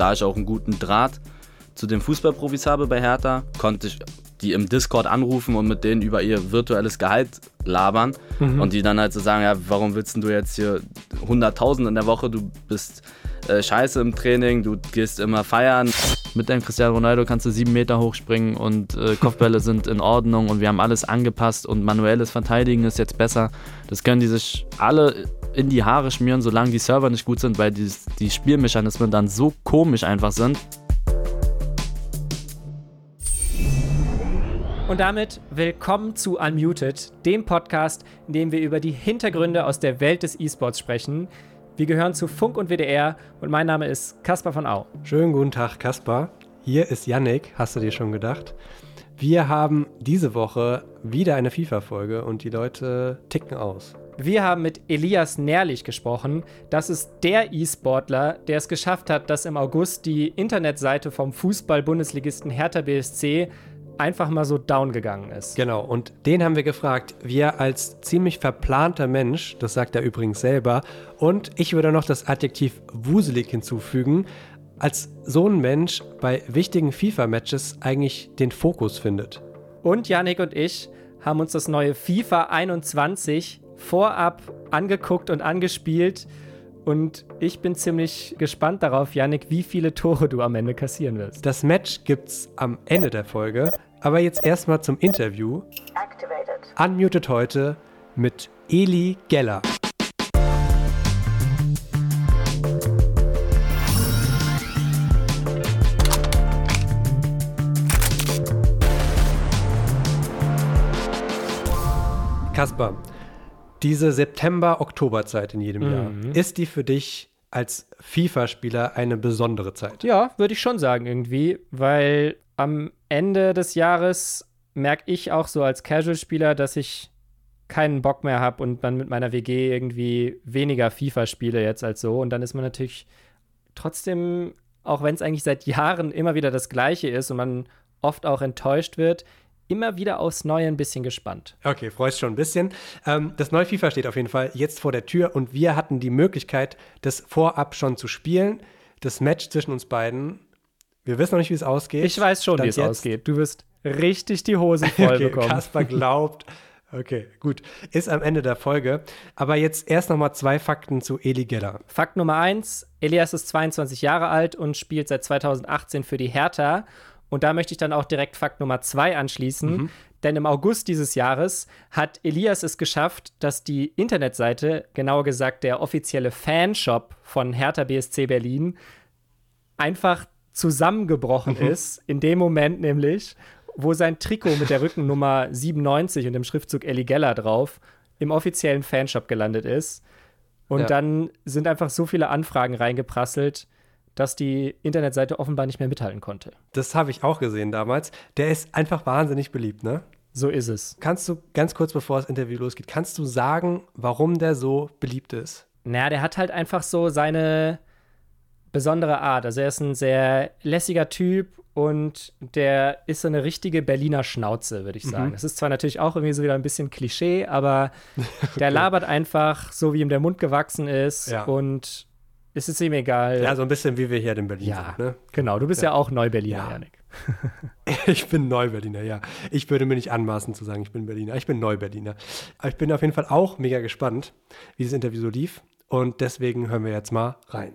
da ich auch einen guten Draht zu den Fußballprofis habe bei Hertha, konnte ich die im Discord anrufen und mit denen über ihr virtuelles Gehalt labern mhm. und die dann halt so sagen, ja, warum willst du jetzt hier 100.000 in der Woche, du bist äh, scheiße im Training, du gehst immer feiern. Mit deinem Cristiano Ronaldo kannst du sieben Meter hochspringen und äh, Kopfbälle sind in Ordnung und wir haben alles angepasst und manuelles Verteidigen ist jetzt besser. Das können die sich alle in die Haare schmieren, solange die Server nicht gut sind, weil die, die Spielmechanismen dann so komisch einfach sind. Und damit willkommen zu Unmuted, dem Podcast, in dem wir über die Hintergründe aus der Welt des E-Sports sprechen. Wir gehören zu Funk und WDR und mein Name ist Caspar von Au. Schönen guten Tag, Caspar. Hier ist Yannick, hast du dir schon gedacht? Wir haben diese Woche wieder eine FIFA-Folge und die Leute ticken aus. Wir haben mit Elias Nährlich gesprochen. Das ist der E-Sportler, der es geschafft hat, dass im August die Internetseite vom Fußball-Bundesligisten Hertha BSC einfach mal so down gegangen ist. Genau, und den haben wir gefragt. Wir als ziemlich verplanter Mensch, das sagt er übrigens selber, und ich würde noch das Adjektiv wuselig hinzufügen, als so ein Mensch bei wichtigen FIFA-Matches eigentlich den Fokus findet. Und Yannick und ich haben uns das neue FIFA 21 vorab angeguckt und angespielt. Und ich bin ziemlich gespannt darauf, Yannick, wie viele Tore du am Ende kassieren wirst. Das Match gibt's am Ende der Folge. Aber jetzt erstmal zum Interview. Activated. Unmuted heute mit Eli Geller. Kasper, diese September-Oktober-Zeit in jedem mhm. Jahr, ist die für dich als FIFA-Spieler eine besondere Zeit? Ja, würde ich schon sagen irgendwie, weil am Ende des Jahres merke ich auch so als Casual-Spieler, dass ich keinen Bock mehr habe und dann mit meiner WG irgendwie weniger FIFA spiele jetzt als so. Und dann ist man natürlich trotzdem, auch wenn es eigentlich seit Jahren immer wieder das Gleiche ist und man oft auch enttäuscht wird, immer wieder aufs Neue ein bisschen gespannt. Okay, freust schon ein bisschen. Ähm, das neue FIFA steht auf jeden Fall jetzt vor der Tür und wir hatten die Möglichkeit, das vorab schon zu spielen. Das Match zwischen uns beiden wir wissen noch nicht, wie es ausgeht. Ich weiß schon, wie es ausgeht. Du wirst richtig die Hosen voll okay, bekommen. Kasper glaubt. Okay, gut. Ist am Ende der Folge. Aber jetzt erst noch mal zwei Fakten zu Eli Gedder. Fakt Nummer eins: Elias ist 22 Jahre alt und spielt seit 2018 für die Hertha. Und da möchte ich dann auch direkt Fakt Nummer zwei anschließen. Mhm. Denn im August dieses Jahres hat Elias es geschafft, dass die Internetseite, genauer gesagt der offizielle Fanshop von Hertha BSC Berlin, einfach zusammengebrochen mhm. ist, in dem Moment nämlich, wo sein Trikot mit der Rückennummer 97 und dem Schriftzug Ellie Geller drauf im offiziellen Fanshop gelandet ist. Und ja. dann sind einfach so viele Anfragen reingeprasselt, dass die Internetseite offenbar nicht mehr mithalten konnte. Das habe ich auch gesehen damals. Der ist einfach wahnsinnig beliebt, ne? So ist es. Kannst du ganz kurz bevor das Interview losgeht, kannst du sagen, warum der so beliebt ist? Naja, der hat halt einfach so seine besondere Art. Also er ist ein sehr lässiger Typ und der ist so eine richtige Berliner Schnauze, würde ich sagen. Mhm. Das ist zwar natürlich auch irgendwie so wieder ein bisschen Klischee, aber okay. der labert einfach so, wie ihm der Mund gewachsen ist ja. und es ist ihm egal. Ja, so ein bisschen wie wir hier in Berlin ja, sind. Ne? Genau, du bist ja, ja auch Neuberliner, ja. Janik. ich bin Neuberliner, ja. Ich würde mir nicht anmaßen zu sagen, ich bin Berliner. Ich bin Neuberliner. Aber ich bin auf jeden Fall auch mega gespannt, wie das Interview so lief. Und deswegen hören wir jetzt mal rein.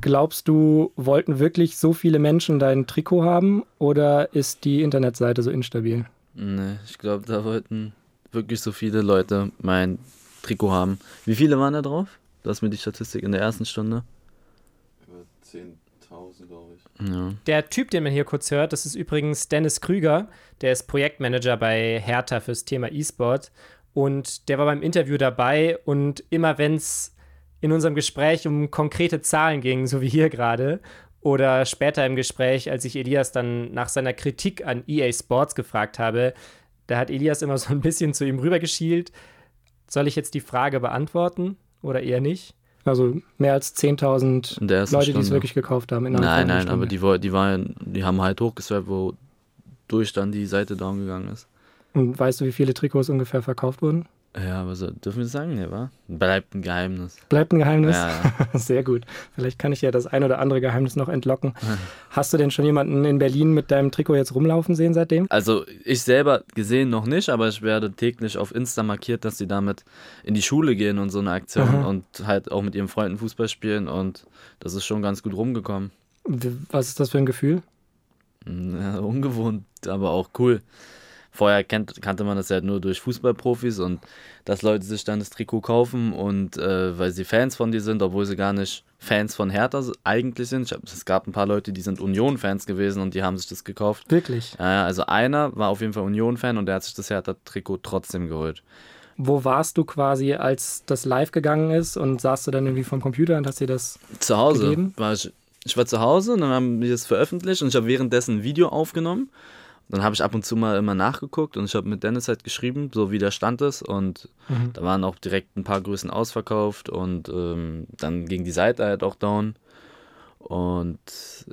Glaubst du, wollten wirklich so viele Menschen dein Trikot haben oder ist die Internetseite so instabil? Nee, ich glaube, da wollten wirklich so viele Leute mein Trikot haben. Wie viele waren da drauf? Du hast mir die Statistik in der ersten Stunde. Über 10.000, glaube ich. Ja. Der Typ, den man hier kurz hört, das ist übrigens Dennis Krüger. Der ist Projektmanager bei Hertha fürs Thema E-Sport. Und der war beim Interview dabei und immer wenn es in unserem Gespräch um konkrete Zahlen ging, so wie hier gerade, oder später im Gespräch, als ich Elias dann nach seiner Kritik an EA Sports gefragt habe, da hat Elias immer so ein bisschen zu ihm rübergeschielt. Soll ich jetzt die Frage beantworten oder eher nicht? Also mehr als 10.000 Leute, die es wirklich gekauft haben. nein, nein, aber die, die, waren, die haben halt hochgeswappt, wodurch dann die Seite down gegangen ist. Und weißt du, wie viele Trikots ungefähr verkauft wurden? Ja, aber so dürfen wir sagen, ja, wa? Bleibt ein Geheimnis. Bleibt ein Geheimnis? Ja, ja. Sehr gut. Vielleicht kann ich ja das ein oder andere Geheimnis noch entlocken. Hast du denn schon jemanden in Berlin mit deinem Trikot jetzt rumlaufen sehen seitdem? Also ich selber gesehen noch nicht, aber ich werde täglich auf Insta markiert, dass sie damit in die Schule gehen und so eine Aktion Aha. und halt auch mit ihren Freunden Fußball spielen und das ist schon ganz gut rumgekommen. Was ist das für ein Gefühl? Ja, ungewohnt, aber auch cool. Vorher kennt, kannte man das ja nur durch Fußballprofis und dass Leute sich dann das Trikot kaufen und äh, weil sie Fans von dir sind, obwohl sie gar nicht Fans von Hertha eigentlich sind. Hab, es gab ein paar Leute, die sind Union-Fans gewesen und die haben sich das gekauft. Wirklich? Ja, also einer war auf jeden Fall Union-Fan und der hat sich das Hertha-Trikot trotzdem geholt. Wo warst du quasi, als das live gegangen ist und saßt du dann irgendwie vom Computer und hast dir das. Zu Hause Gegeben? war ich, ich war zu Hause und dann haben wir das veröffentlicht und ich habe währenddessen ein Video aufgenommen. Dann habe ich ab und zu mal immer nachgeguckt und ich habe mit Dennis halt geschrieben, so wie der Stand ist. Und Mhm. da waren auch direkt ein paar Größen ausverkauft und ähm, dann ging die Seite halt auch down. Und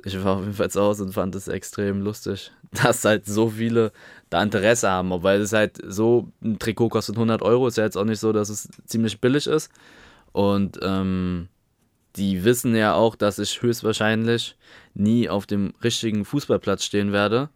ich war auf jeden Fall zu Hause und fand es extrem lustig, dass halt so viele da Interesse haben. Weil es halt so, ein Trikot kostet 100 Euro, ist ja jetzt auch nicht so, dass es ziemlich billig ist. Und ähm, die wissen ja auch, dass ich höchstwahrscheinlich nie auf dem richtigen Fußballplatz stehen werde.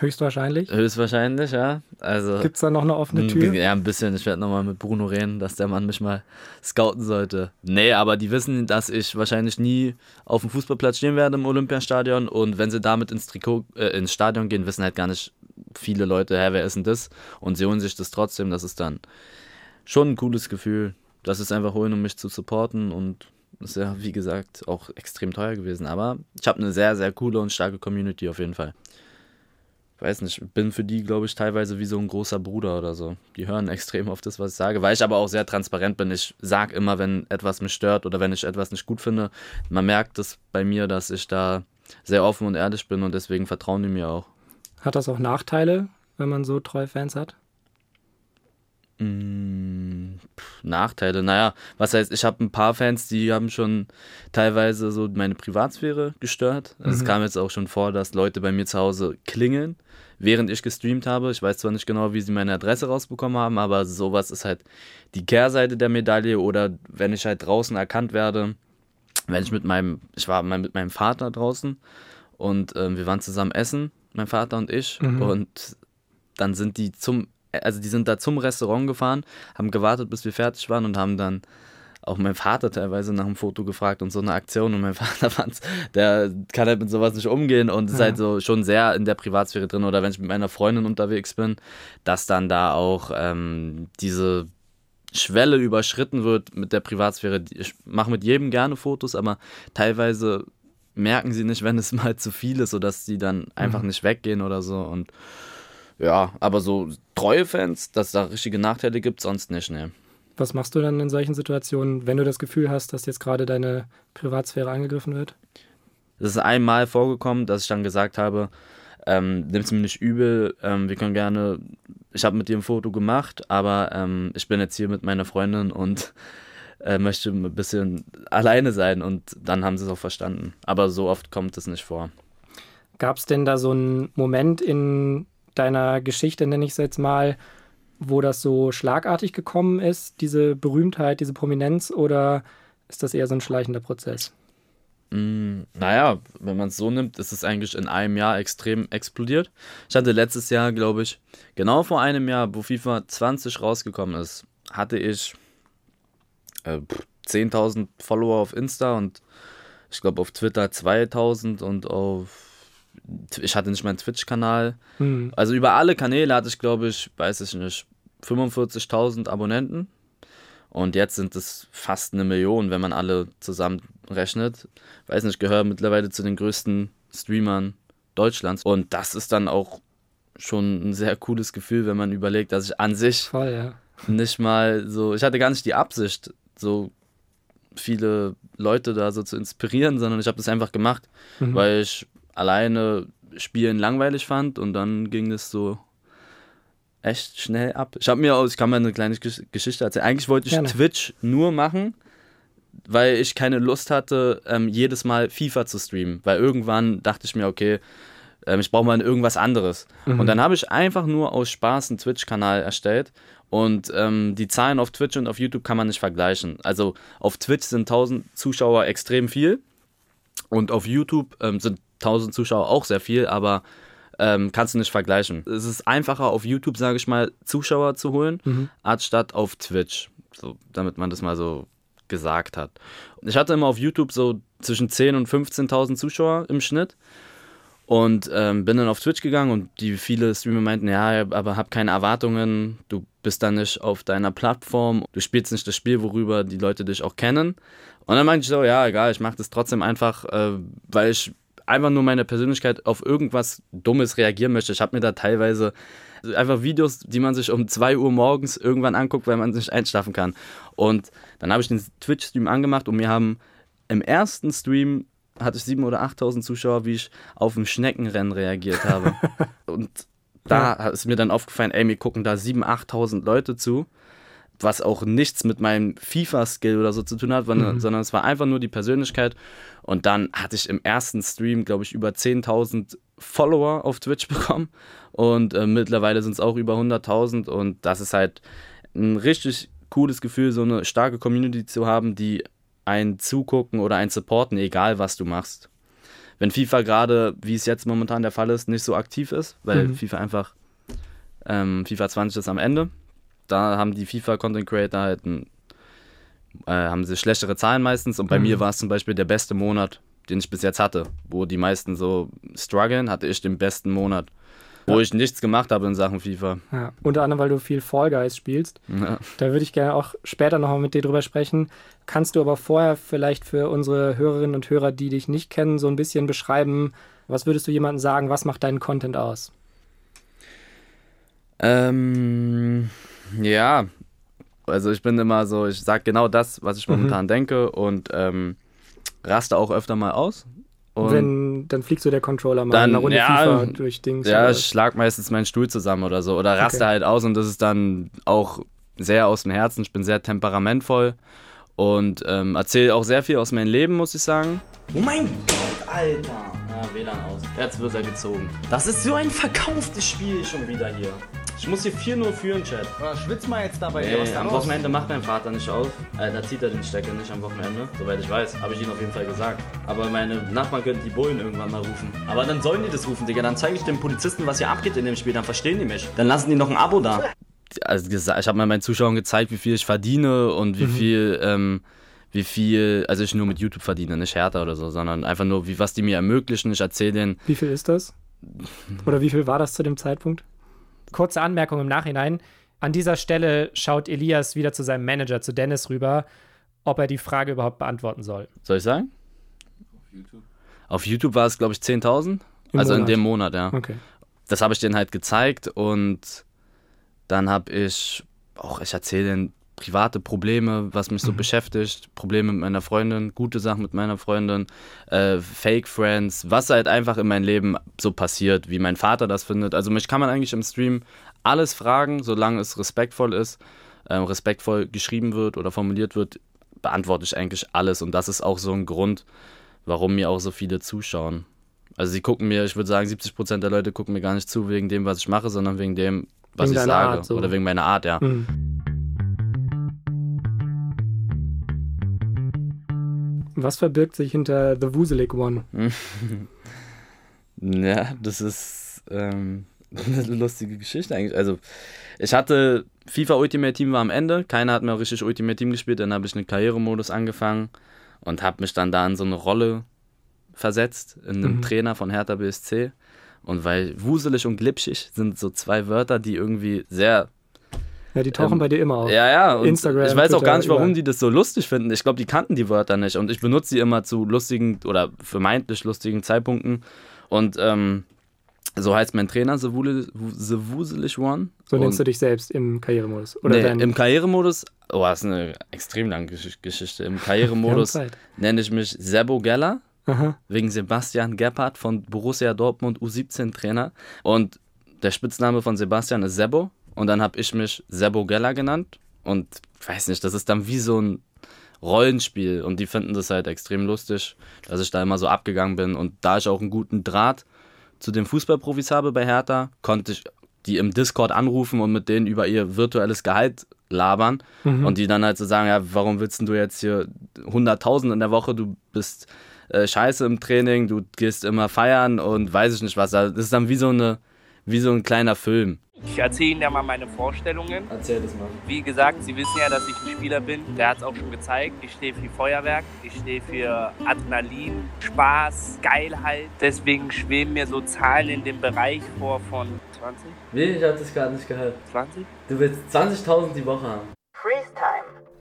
Höchstwahrscheinlich. Höchstwahrscheinlich, ja. Also Gibt es da noch eine offene Tür? Ja, ein bisschen. Ich werde nochmal mit Bruno reden, dass der Mann mich mal scouten sollte. Nee, aber die wissen, dass ich wahrscheinlich nie auf dem Fußballplatz stehen werde im Olympiastadion. Und wenn sie damit ins Trikot, äh, ins Stadion gehen, wissen halt gar nicht viele Leute, hä, wer ist denn das? Und sie holen sich das trotzdem. Das ist dann schon ein cooles Gefühl, dass sie es einfach holen, um mich zu supporten. Und ist ja, wie gesagt, auch extrem teuer gewesen. Aber ich habe eine sehr, sehr coole und starke Community auf jeden Fall weiß nicht, bin für die, glaube ich, teilweise wie so ein großer Bruder oder so. Die hören extrem auf das, was ich sage, weil ich aber auch sehr transparent bin. Ich sage immer, wenn etwas mich stört oder wenn ich etwas nicht gut finde. Man merkt es bei mir, dass ich da sehr offen und ehrlich bin und deswegen vertrauen die mir auch. Hat das auch Nachteile, wenn man so treue Fans hat? Mm, pff, Nachteile, naja, was heißt, ich habe ein paar Fans, die haben schon teilweise so meine Privatsphäre gestört. Also Es kam jetzt auch schon vor, dass Leute bei mir zu Hause klingeln, während ich gestreamt habe. Ich weiß zwar nicht genau, wie sie meine Adresse rausbekommen haben, aber sowas ist halt die Kehrseite der Medaille oder wenn ich halt draußen erkannt werde, wenn ich mit meinem, ich war mal mit meinem Vater draußen und ähm, wir waren zusammen essen, mein Vater und ich, und dann sind die zum, also die sind da zum Restaurant gefahren, haben gewartet, bis wir fertig waren und haben dann auch mein Vater teilweise nach einem Foto gefragt und so eine Aktion und mein Vater fand's, der kann halt mit sowas nicht umgehen und ist Ja. halt so schon sehr in der Privatsphäre drin oder wenn ich mit meiner Freundin unterwegs bin, dass dann da auch ähm, diese Schwelle überschritten wird mit der Privatsphäre. Ich mache mit jedem gerne Fotos, aber teilweise merken sie nicht, wenn es mal zu viel ist, sodass sie dann einfach nicht weggehen oder so. Und ja, aber so treue Fans, dass es da richtige Nachteile gibt, sonst nicht, ne. Was machst du dann in solchen Situationen, wenn du das Gefühl hast, dass jetzt gerade deine Privatsphäre angegriffen wird? Es ist einmal vorgekommen, dass ich dann gesagt habe, ähm, nimm's mir nicht übel, ähm, wir können gerne, ich habe mit dir ein Foto gemacht, aber ähm, ich bin jetzt hier mit meiner Freundin und äh, möchte ein bisschen alleine sein und dann haben sie es auch verstanden. Aber so oft kommt es nicht vor. Gab es denn da so einen Moment in deiner Geschichte, nenne ich es jetzt mal, wo das so schlagartig gekommen ist, diese Berühmtheit, diese Prominenz, oder ist das eher so ein schleichender Prozess? Mm, naja, wenn man es so nimmt, ist es eigentlich in einem Jahr extrem explodiert. Ich hatte letztes Jahr, glaube ich, genau vor einem Jahr, wo FIFA 20 rausgekommen ist, hatte ich äh, pff, 10.000 Follower auf Insta und ich glaube auf Twitter 2.000 und auf. Ich hatte nicht meinen Twitch-Kanal. Hm. Also über alle Kanäle hatte ich, glaube ich, weiß ich nicht, 45.000 Abonnenten. Und jetzt sind es fast eine Million, wenn man alle zusammenrechnet. Weiß nicht, gehöre mittlerweile zu den größten Streamern Deutschlands. Und das ist dann auch schon ein sehr cooles Gefühl, wenn man überlegt, dass ich an sich Voll, ja. nicht mal so, ich hatte gar nicht die Absicht, so viele Leute da so zu inspirieren, sondern ich habe das einfach gemacht, Mhm. weil ich alleine Spielen langweilig fand und dann ging es so echt schnell ab. Ich habe mir aus, ich kann mal eine kleine Gesch- Geschichte erzählen. Eigentlich wollte ich Gerne. Twitch nur machen, weil ich keine Lust hatte, ähm, jedes Mal FIFA zu streamen. Weil irgendwann dachte ich mir, okay, ähm, ich brauche mal irgendwas anderes. Und dann habe ich einfach nur aus Spaß einen Twitch-Kanal erstellt Und ähm, die Zahlen auf Twitch und auf YouTube kann man nicht vergleichen. Also auf Twitch sind 1000 Zuschauer extrem viel und auf YouTube ähm, sind 1000 Zuschauer auch sehr viel, aber ähm, kannst du nicht vergleichen. Es ist einfacher auf YouTube, sage ich mal, Zuschauer zu holen, mhm. anstatt auf Twitch. So, damit man das mal so gesagt hat. Ich hatte immer auf YouTube so zwischen 10.000 und 15.000 Zuschauer im Schnitt. Und ähm, bin dann auf Twitch gegangen und die viele Streamer meinten, ja, aber hab keine Erwartungen, du bist da nicht auf deiner Plattform, du spielst nicht das Spiel, worüber die Leute dich auch kennen. Und dann meinte ich so, ja, egal, ich mache das trotzdem einfach, äh, weil ich einfach nur meine Persönlichkeit auf irgendwas Dummes reagieren möchte. Ich habe mir da teilweise einfach Videos, die man sich um 2 Uhr morgens irgendwann anguckt, weil man nicht einschlafen kann. Und dann habe ich den Twitch-Stream angemacht und wir haben im ersten Stream hatte ich 7.000 oder 8.000 Zuschauer, wie ich auf ein Schneckenrennen reagiert habe. und da ja. ist mir dann aufgefallen, ey, mir gucken da 7.000, 8.000 Leute zu, was auch nichts mit meinem FIFA-Skill oder so zu tun hat, mhm. sondern es war einfach nur die Persönlichkeit. Und dann hatte ich im ersten Stream, glaube ich, über 10.000 Follower auf Twitch bekommen. Und äh, mittlerweile sind es auch über 100.000. Und das ist halt ein richtig cooles Gefühl, so eine starke Community zu haben, die ein Zugucken oder ein Supporten, egal was du machst. Wenn FIFA gerade, wie es jetzt momentan der Fall ist, nicht so aktiv ist, weil mhm. FIFA einfach, ähm, FIFA 20 ist am Ende, da haben die FIFA-Content Creator halt ein, äh, haben sie schlechtere Zahlen meistens und bei mhm. mir war es zum Beispiel der beste Monat, den ich bis jetzt hatte, wo die meisten so strugglen, hatte ich den besten Monat. Wo ja. ich nichts gemacht habe in Sachen FIFA. Ja, unter anderem, weil du viel Fall Guys spielst. Ja. Da würde ich gerne auch später nochmal mit dir drüber sprechen. Kannst du aber vorher vielleicht für unsere Hörerinnen und Hörer, die dich nicht kennen, so ein bisschen beschreiben, was würdest du jemandem sagen, was macht deinen Content aus? Ähm, ja, also ich bin immer so, ich sage genau das, was ich momentan mhm. denke und ähm, raste auch öfter mal aus. Und Wenn, dann fliegt so der Controller mal dann, eine Runde ja, FIFA durch Dings. Ja, ich schlag meistens meinen Stuhl zusammen oder so. Oder raste okay. halt aus und das ist dann auch sehr aus dem Herzen. Ich bin sehr temperamentvoll und ähm, erzähle auch sehr viel aus meinem Leben, muss ich sagen. Oh mein Gott, Alter! Ja, WLAN aus. Jetzt wird er gezogen. Das ist so ein verkauftes Spiel schon wieder hier. Ich muss hier 4-0 führen, Chat. Ja, schwitz mal jetzt dabei. Nee, was am los? Wochenende macht mein Vater nicht auf. Äh, da zieht er den Stecker nicht am Wochenende. Soweit ich weiß. Habe ich ihm auf jeden Fall gesagt. Aber meine Nachbarn könnten die Bullen irgendwann mal rufen. Aber dann sollen die das rufen, Digga. Dann zeige ich den Polizisten, was hier abgeht in dem Spiel. Dann verstehen die mich. Dann lassen die noch ein Abo da. Also, ich habe mal meinen Zuschauern gezeigt, wie viel ich verdiene und wie mhm. viel. Ähm, wie viel, also ich nur mit YouTube verdiene, nicht härter oder so, sondern einfach nur, wie, was die mir ermöglichen. Ich erzähle denen. Wie viel ist das? Oder wie viel war das zu dem Zeitpunkt? kurze Anmerkung im Nachhinein. An dieser Stelle schaut Elias wieder zu seinem Manager, zu Dennis rüber, ob er die Frage überhaupt beantworten soll. Soll ich sagen? Auf YouTube. Auf YouTube war es, glaube ich, 10.000. Also Monat. in dem Monat, ja. Okay. Das habe ich denen halt gezeigt und dann habe ich auch, ich erzähle denen private Probleme, was mich so mhm. beschäftigt, Probleme mit meiner Freundin, gute Sachen mit meiner Freundin, äh, Fake Friends, was halt einfach in meinem Leben so passiert, wie mein Vater das findet. Also mich kann man eigentlich im Stream alles fragen, solange es respektvoll ist, äh, respektvoll geschrieben wird oder formuliert wird, beantworte ich eigentlich alles und das ist auch so ein Grund, warum mir auch so viele zuschauen. Also sie gucken mir, ich würde sagen, 70 Prozent der Leute gucken mir gar nicht zu wegen dem, was ich mache, sondern wegen dem, was wegen ich sage. Art, so. Oder wegen meiner Art, ja. Mhm. Was verbirgt sich hinter The Wuselig One? ja, das ist ähm, eine lustige Geschichte eigentlich. Also, ich hatte FIFA Ultimate Team war am Ende, keiner hat mehr richtig Ultimate Team gespielt, dann habe ich einen Karrieremodus angefangen und habe mich dann da in so eine Rolle versetzt, in einem mhm. Trainer von Hertha BSC. Und weil wuselig und glitschig sind so zwei Wörter, die irgendwie sehr ja, die tauchen ähm, bei dir immer auf. Ja, ja. Und Instagram. Ich weiß Twitter, auch gar nicht, warum überall. die das so lustig finden. Ich glaube, die kannten die Wörter nicht. Und ich benutze sie immer zu lustigen oder vermeintlich lustigen Zeitpunkten. Und ähm, so heißt mein Trainer, The, Wuselig One. So nennst du dich selbst im Karrieremodus? Oder nee, im Karrieremodus, oh, das ist eine extrem lange Geschichte. Im Karrieremodus nenne ich mich Sebo Geller. Aha. Wegen Sebastian Gebhardt von Borussia Dortmund U17-Trainer. Und der Spitzname von Sebastian ist Sebo. Und dann habe ich mich Sebo Geller genannt. Und weiß nicht, das ist dann wie so ein Rollenspiel. Und die finden das halt extrem lustig, dass ich da immer so abgegangen bin. Und da ich auch einen guten Draht zu den Fußballprofis habe bei Hertha, konnte ich die im Discord anrufen und mit denen über ihr virtuelles Gehalt labern Mhm. und die dann halt so sagen, ja, warum willst du jetzt hier 100.000 in der Woche, du bist äh, scheiße im Training, du gehst immer feiern und weiß ich nicht was. Das ist dann wie so eine, wie so ein kleiner Film. Ich erzähle Ihnen ja mal meine Vorstellungen. Erzähl das mal. Wie gesagt, Sie wissen ja, dass ich ein Spieler bin. Der hat es auch schon gezeigt. Ich stehe für Feuerwerk, ich stehe für Adrenalin, Spaß, Geilheit. Deswegen schweben mir so Zahlen in dem Bereich vor von 20, Wie? Ich hab das gerade nicht gehört. 20? Du willst 20.000 die Woche haben.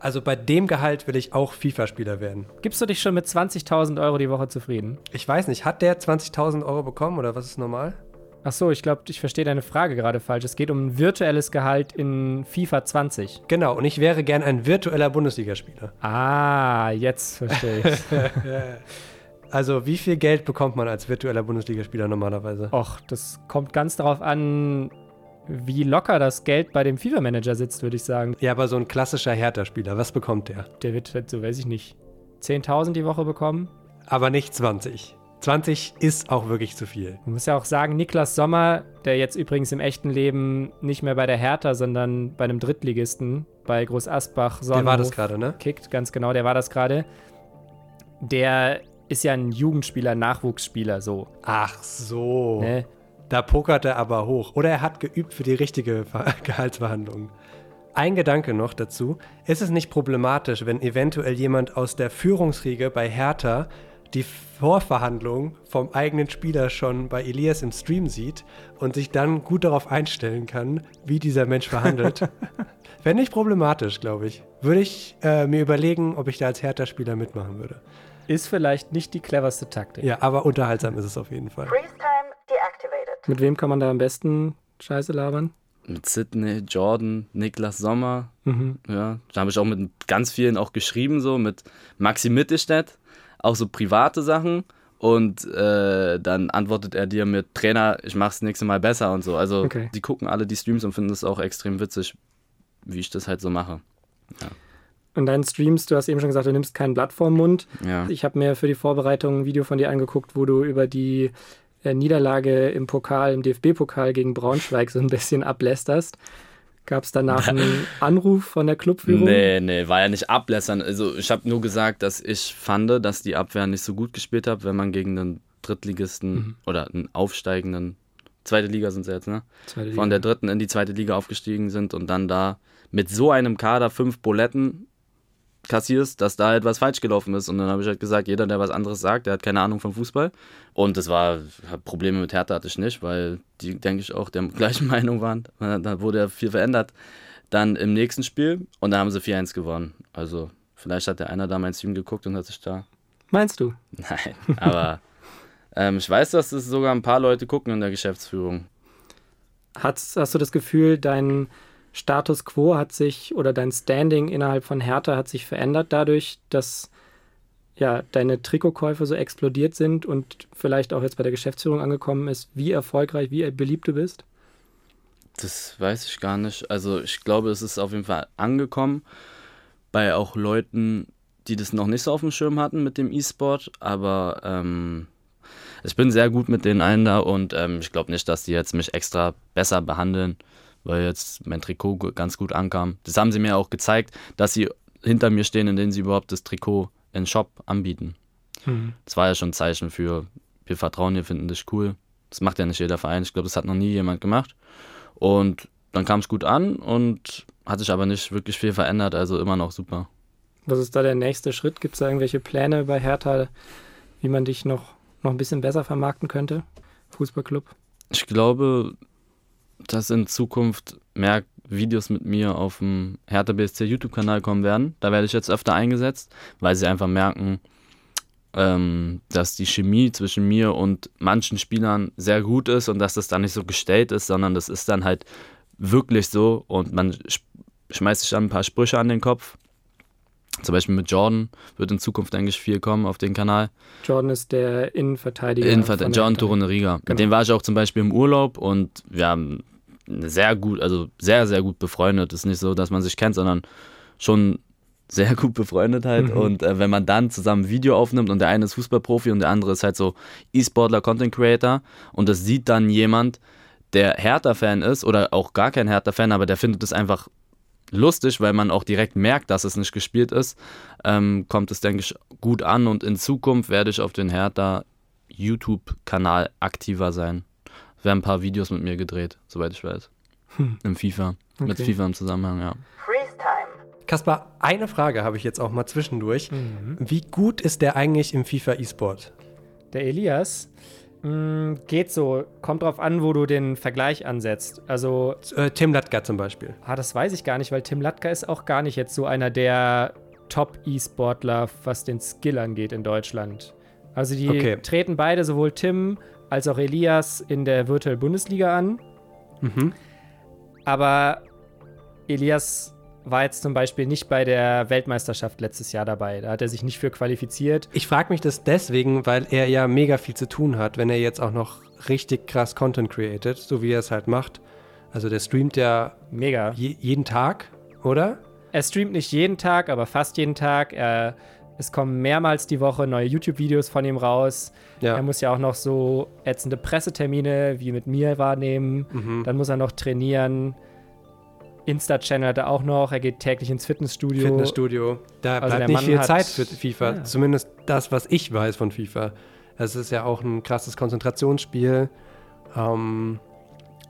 Also bei dem Gehalt will ich auch FIFA-Spieler werden. Gibst du dich schon mit 20.000 Euro die Woche zufrieden? Ich weiß nicht, hat der 20.000 Euro bekommen oder was ist normal? Ach so, ich glaube, ich verstehe deine Frage gerade falsch. Es geht um ein virtuelles Gehalt in FIFA 20. Genau, und ich wäre gern ein virtueller Bundesligaspieler. Ah, jetzt verstehe ich. Also wie viel Geld bekommt man als virtueller Bundesligaspieler normalerweise? Och, das kommt ganz darauf an, wie locker das Geld bei dem FIFA-Manager sitzt, würde ich sagen. Ja, aber so ein klassischer Hertha-Spieler, was bekommt der? Der wird, halt so weiß ich nicht, 10.000 die Woche bekommen. Aber nicht 20. 20 ist auch wirklich zu viel. Man muss ja auch sagen, Niklas Sommer, der jetzt übrigens im echten Leben nicht mehr bei der Hertha, sondern bei einem Drittligisten, bei Groß Asbach, Der war das gerade, ne? kickt, ganz genau, der war das gerade. Der ist ja ein Jugendspieler, Nachwuchsspieler, so. Ach so. Ne? Da pokert er aber hoch. Oder er hat geübt für die richtige Ver Gehaltsverhandlung. Ein Gedanke noch dazu. Ist es nicht problematisch, wenn eventuell jemand aus der Führungsriege bei Hertha die Vorverhandlung vom eigenen Spieler schon bei Elias im Stream sieht und sich dann gut darauf einstellen kann, wie dieser Mensch verhandelt? Wäre nicht problematisch, glaube ich. Würde ich äh, mir überlegen, ob ich da als Hertha-Spieler mitmachen würde. Ist vielleicht nicht die cleverste Taktik. Ja, aber unterhaltsam ist es auf jeden Fall. Freeze time deactivated. Mit wem kann man da am besten Scheiße labern? Mit Sidney, Jordan, Niklas Sommer. Mhm. Ja, da habe ich auch mit ganz vielen auch geschrieben, so mit Maxi Mittelstädt, auch so private Sachen. Und äh, dann antwortet er dir mit Trainer, ich mach's nächste Mal besser und so. Also Okay. die gucken alle die Streams und finden es auch extrem witzig, wie ich das halt so mache. In deinen Streams, du hast eben schon gesagt, du nimmst kein Blatt vorm Mund. Ja. Ich habe mir für die Vorbereitung ein Video von dir angeguckt, wo du über die äh, Niederlage im Pokal, im DFB-Pokal gegen Braunschweig so ein bisschen ablästerst. Gab es danach einen Anruf von der Clubführung? Nee, nee, war ja nicht ablässern. Also ich habe nur gesagt, dass ich fand, dass die Abwehr nicht so gut gespielt hat, wenn man gegen einen Drittligisten Mhm. oder einen aufsteigenden, zweite Liga sind sie jetzt, ne? Zweite Von der dritten in die zweite Liga aufgestiegen sind und dann da mit so einem Kader fünf Buletten kassierst, dass da etwas falsch gelaufen ist. Und dann habe ich halt gesagt, jeder, der was anderes sagt, der hat keine Ahnung vom Fußball. Und das war, Probleme mit Hertha hatte ich nicht, weil die, denke ich, auch der gleichen Meinung waren. Da wurde ja viel verändert. Dann im nächsten Spiel und da haben sie 4-1 gewonnen. Also vielleicht hat der einer da mein Stream geguckt und hat sich da Meinst du? Nein, aber ähm, ich weiß, dass es sogar ein paar Leute gucken in der Geschäftsführung. Hast, hast du das Gefühl, dein Status quo hat sich oder dein Standing innerhalb von Hertha hat sich verändert dadurch, dass ja, deine Trikotkäufe so explodiert sind und vielleicht auch jetzt bei der Geschäftsführung angekommen ist, wie erfolgreich, wie beliebt du bist? Das weiß ich gar nicht. Also ich glaube, es ist auf jeden Fall angekommen bei auch Leuten, die das noch nicht so auf dem Schirm hatten mit dem E-Sport. Aber ähm, ich bin sehr gut mit den allen da und ähm, ich glaube nicht, dass die jetzt mich extra besser behandeln, weil jetzt mein Trikot ganz gut ankam. Das haben sie mir auch gezeigt, dass sie hinter mir stehen, indem sie überhaupt das Trikot in Shop anbieten. Das war ja schon ein Zeichen für, wir vertrauen dir, finden dich cool. Das macht ja nicht jeder Verein. Ich glaube, das hat noch nie jemand gemacht. Und dann kam es gut an und hat sich aber nicht wirklich viel verändert, also immer noch super. Was ist da der nächste Schritt? Gibt es da irgendwelche Pläne bei Hertha, wie man dich noch, noch ein bisschen besser vermarkten könnte? Fußballclub? Ich glaube, dass in Zukunft mehr Videos mit mir auf dem Hertha BSC YouTube-Kanal kommen werden. Da werde ich jetzt öfter eingesetzt, weil sie einfach merken, ähm, dass die Chemie zwischen mir und manchen Spielern sehr gut ist und dass das dann nicht so gestellt ist, sondern das ist dann halt wirklich so und man sch schmeißt sich dann ein paar Sprüche an den Kopf. Zum Beispiel mit Jordan wird in Zukunft eigentlich viel kommen auf den Kanal. Jordan ist der Innenverteidiger. Innenvert von der John Hertha. Torunariga. Genau. Mit dem war ich auch zum Beispiel im Urlaub und wir haben sehr gut, also sehr, sehr gut befreundet. ist nicht so, dass man sich kennt, sondern schon sehr gut befreundet halt. Mhm. Und äh, wenn man dann zusammen ein Video aufnimmt und der eine ist Fußballprofi und der andere ist halt so E-Sportler, Content Creator und das sieht dann jemand, der Hertha-Fan ist oder auch gar kein Hertha-Fan, aber der findet es einfach lustig, weil man auch direkt merkt, dass es nicht gespielt ist, ähm, kommt es, denke ich, gut an und in Zukunft werde ich auf den Hertha YouTube-Kanal aktiver sein. Werden ein paar Videos mit mir gedreht, soweit ich weiß. Im FIFA. Mit Okay. FIFA im Zusammenhang, ja. Freeze time. Kaspar, eine Frage habe ich jetzt auch mal zwischendurch. Wie gut ist der eigentlich im FIFA E-Sport? Der Elias mh, geht so, kommt drauf an, wo du den Vergleich ansetzt. Also, Äh, Tim Latka zum Beispiel. ah, das weiß ich gar nicht, weil Tim Latka ist auch gar nicht jetzt so einer der Top-E-Sportler, was den Skill angeht in Deutschland. Also die Okay. treten beide, sowohl Tim als auch Elias, in der Virtual Bundesliga an. Mhm. Aber Elias war jetzt zum Beispiel nicht bei der Weltmeisterschaft letztes Jahr dabei. Da hat er sich nicht für qualifiziert. Ich frage mich das deswegen, weil er ja mega viel zu tun hat, wenn er jetzt auch noch richtig krass Content created, so wie er es halt macht. Also der streamt ja Mega. je, jeden Tag, oder? Er streamt nicht jeden Tag, aber fast jeden Tag. Er, es kommen mehrmals die Woche neue YouTube-Videos von ihm raus. Ja. Er muss ja auch noch so ätzende Pressetermine wie mit mir wahrnehmen. Mhm. Dann muss er noch trainieren. Insta-Channel hat er auch noch. Er geht täglich ins Fitnessstudio. Fitnessstudio. Da Also bleibt nicht Mann viel Zeit für FIFA. Ja. Zumindest das, was ich weiß von FIFA. Es ist ja auch ein krasses Konzentrationsspiel. Ähm,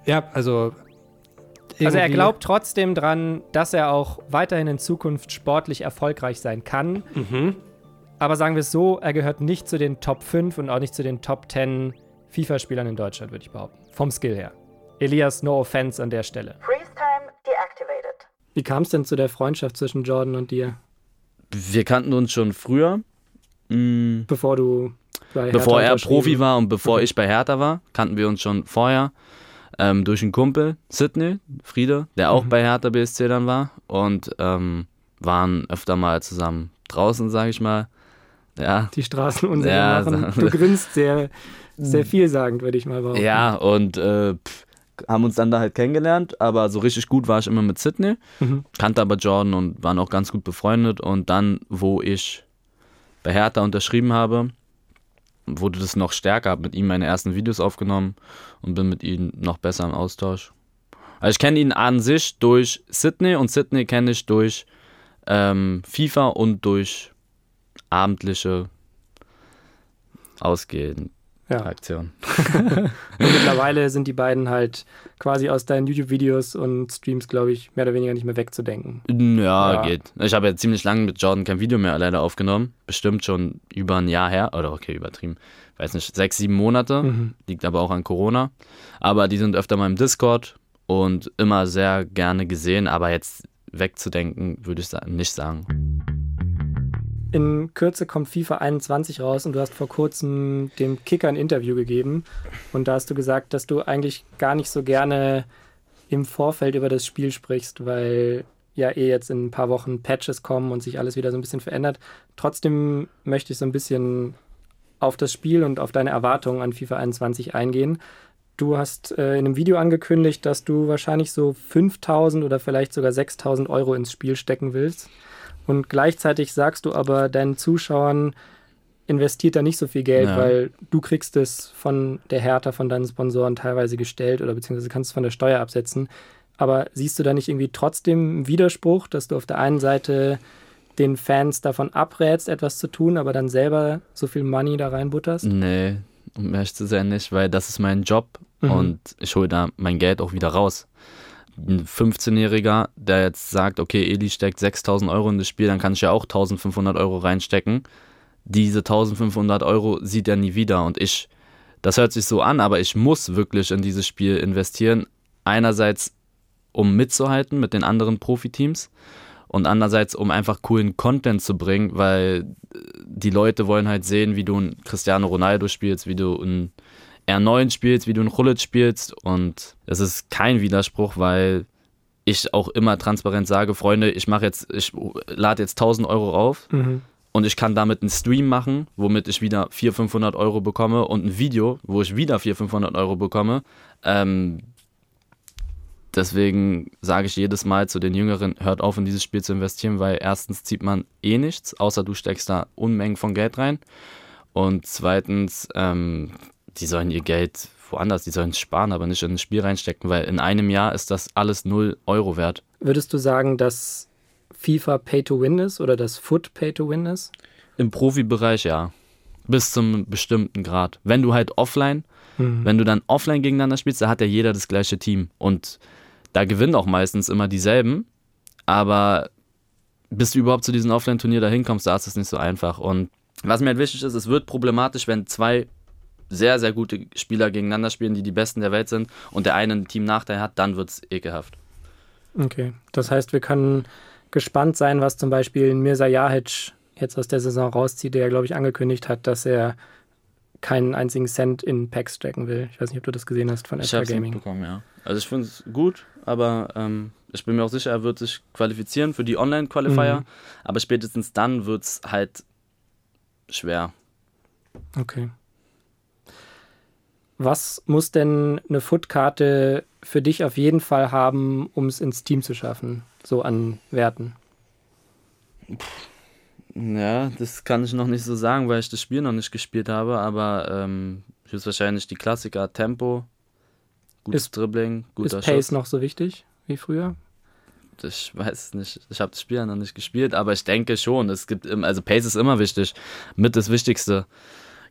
ja, also. Also er glaubt trotzdem dran, dass er auch weiterhin in Zukunft sportlich erfolgreich sein kann. Mhm. Aber sagen wir es so, er gehört nicht zu den Top 5 und auch nicht zu den Top 10 FIFA-Spielern in Deutschland, würde ich behaupten. Vom Skill her. Elias, no offense an der Stelle. Freeze time deactivated. Wie kam es denn zu der Freundschaft zwischen Jordan und dir, Wir kannten uns schon früher. Mm, bevor du bei Hertha bevor er Profi war und bevor ich bei Hertha war, kannten wir uns schon vorher ähm, durch einen Kumpel, Sidney, Friede, der auch bei Hertha BSC dann war und ähm, waren öfter mal zusammen draußen, sage ich mal. Ja, Die Straßen unsicher Ja, machen. Du grinst sehr, sehr vielsagend, würde ich mal behaupten. ja und äh, pff, haben uns dann da halt kennengelernt, aber so richtig gut war ich immer mit Sidney, Mhm. kannte aber Jordan und waren auch ganz gut befreundet und dann, wo ich bei Hertha unterschrieben habe, wurde das noch stärker, habe mit ihm meine ersten Videos aufgenommen und bin mit ihm noch besser im Austausch. Also ich kenne ihn an sich durch Sydney und Sydney kenne ich durch ähm, FIFA und durch abendliche Ausgehen Ja. Aktion. Und mittlerweile sind die beiden halt quasi aus deinen YouTube-Videos und Streams, glaube ich, mehr oder weniger nicht mehr wegzudenken. Ja, Ja. geht. Ich habe ja ziemlich lange mit Jordan kein Video mehr leider aufgenommen. Bestimmt schon über ein Jahr her. Oder okay, übertrieben. Weiß nicht, sechs, sieben Monate. Mhm. Liegt aber auch an Corona. Aber die sind öfter mal im Discord und immer sehr gerne gesehen. Aber jetzt wegzudenken, würde ich nicht sagen. In Kürze kommt FIFA 21 raus und du hast vor kurzem dem Kicker ein Interview gegeben. Und da hast du gesagt, dass du eigentlich gar nicht so gerne im Vorfeld über das Spiel sprichst, weil ja eh jetzt in ein paar Wochen Patches kommen und sich alles wieder so ein bisschen verändert. Trotzdem möchte ich so ein bisschen auf das Spiel und auf deine Erwartungen an FIFA 21 eingehen. Du hast äh, in einem Video angekündigt, dass du wahrscheinlich so 5000 oder vielleicht sogar 6000 Euro ins Spiel stecken willst. Und gleichzeitig sagst du aber deinen Zuschauern, investiert da nicht so viel Geld, Ja. weil du kriegst es von der Hertha, von deinen Sponsoren teilweise gestellt oder beziehungsweise kannst es von der Steuer absetzen. Aber siehst du da nicht irgendwie trotzdem einen Widerspruch, dass du auf der einen Seite den Fans davon abrätst, etwas zu tun, aber dann selber so viel Money da reinbutterst? Nee, um ehrlich zu sein nicht, weil das ist mein Job Mhm. und ich hole da mein Geld auch wieder raus. Ein 15-Jähriger, der jetzt sagt, okay, Eli steckt 6000 Euro in das Spiel, dann kann ich ja auch 1500 Euro reinstecken. Diese 1500 Euro sieht er nie wieder und ich, das hört sich so an, aber ich muss wirklich in dieses Spiel investieren. Einerseits, um mitzuhalten mit den anderen Profiteams und andererseits, um einfach coolen Content zu bringen, weil die Leute wollen halt sehen, wie du ein Cristiano Ronaldo spielst, wie du ein R9 spielst, wie du ein Rullet spielst und es ist kein Widerspruch, weil ich auch immer transparent sage, Freunde, ich mache jetzt, ich lade jetzt 1000 Euro auf Mhm. und ich kann damit einen Stream machen, womit ich wieder 400, 500 Euro bekomme und ein Video, wo ich wieder 400, 500 Euro bekomme. Ähm, deswegen sage ich jedes Mal zu den Jüngeren, hört auf in dieses Spiel zu investieren, weil erstens zieht man eh nichts, außer du steckst da Unmengen von Geld rein. Und zweitens, ähm, die sollen ihr Geld woanders, die sollen sparen, aber nicht in ein Spiel reinstecken, weil in einem Jahr ist das alles 0 Euro wert. Würdest du sagen, dass FIFA Pay to Win ist oder dass Foot Pay to Win ist? Im Profibereich ja. Bis zum bestimmten Grad. Wenn du halt offline, Mhm. wenn du dann offline gegeneinander spielst, da hat ja jeder das gleiche Team. Und da gewinnen auch meistens immer dieselben. Aber bis du überhaupt zu diesem Offline-Turnier da hinkommst, da ist es nicht so einfach. Und was mir halt wichtig ist, es wird problematisch, wenn zwei sehr, sehr gute Spieler gegeneinander spielen, die die Besten der Welt sind und der eine einen Teamnachteil hat, dann wird es ekelhaft. Okay, das heißt, wir können gespannt sein, was zum Beispiel Mirza Jahic jetzt aus der Saison rauszieht, der ja, glaube ich, angekündigt hat, dass er keinen einzigen Cent in Packs stecken will. Ich weiß nicht, ob du das gesehen hast von Extra Gaming. mitbekommen, ja. Also ich finde es gut, aber ähm, ich bin mir auch sicher, er wird sich qualifizieren für die Online-Qualifier. Mhm. Aber spätestens dann wird es halt schwer. Okay. Was muss denn eine Footkarte für dich auf jeden Fall haben, um es ins Team zu schaffen? So an Werten. Ja, das kann ich noch nicht so sagen, weil ich das Spiel noch nicht gespielt habe, aber ähm, höchstwahrscheinlich die Klassiker Tempo, gutes Ist- Dribbling, guter Ist Pace Schuss. noch so wichtig wie früher? Ich weiß nicht. Ich habe das Spiel ja noch nicht gespielt, aber ich denke schon. Es gibt, also Pace ist immer wichtig. Mit das Wichtigste.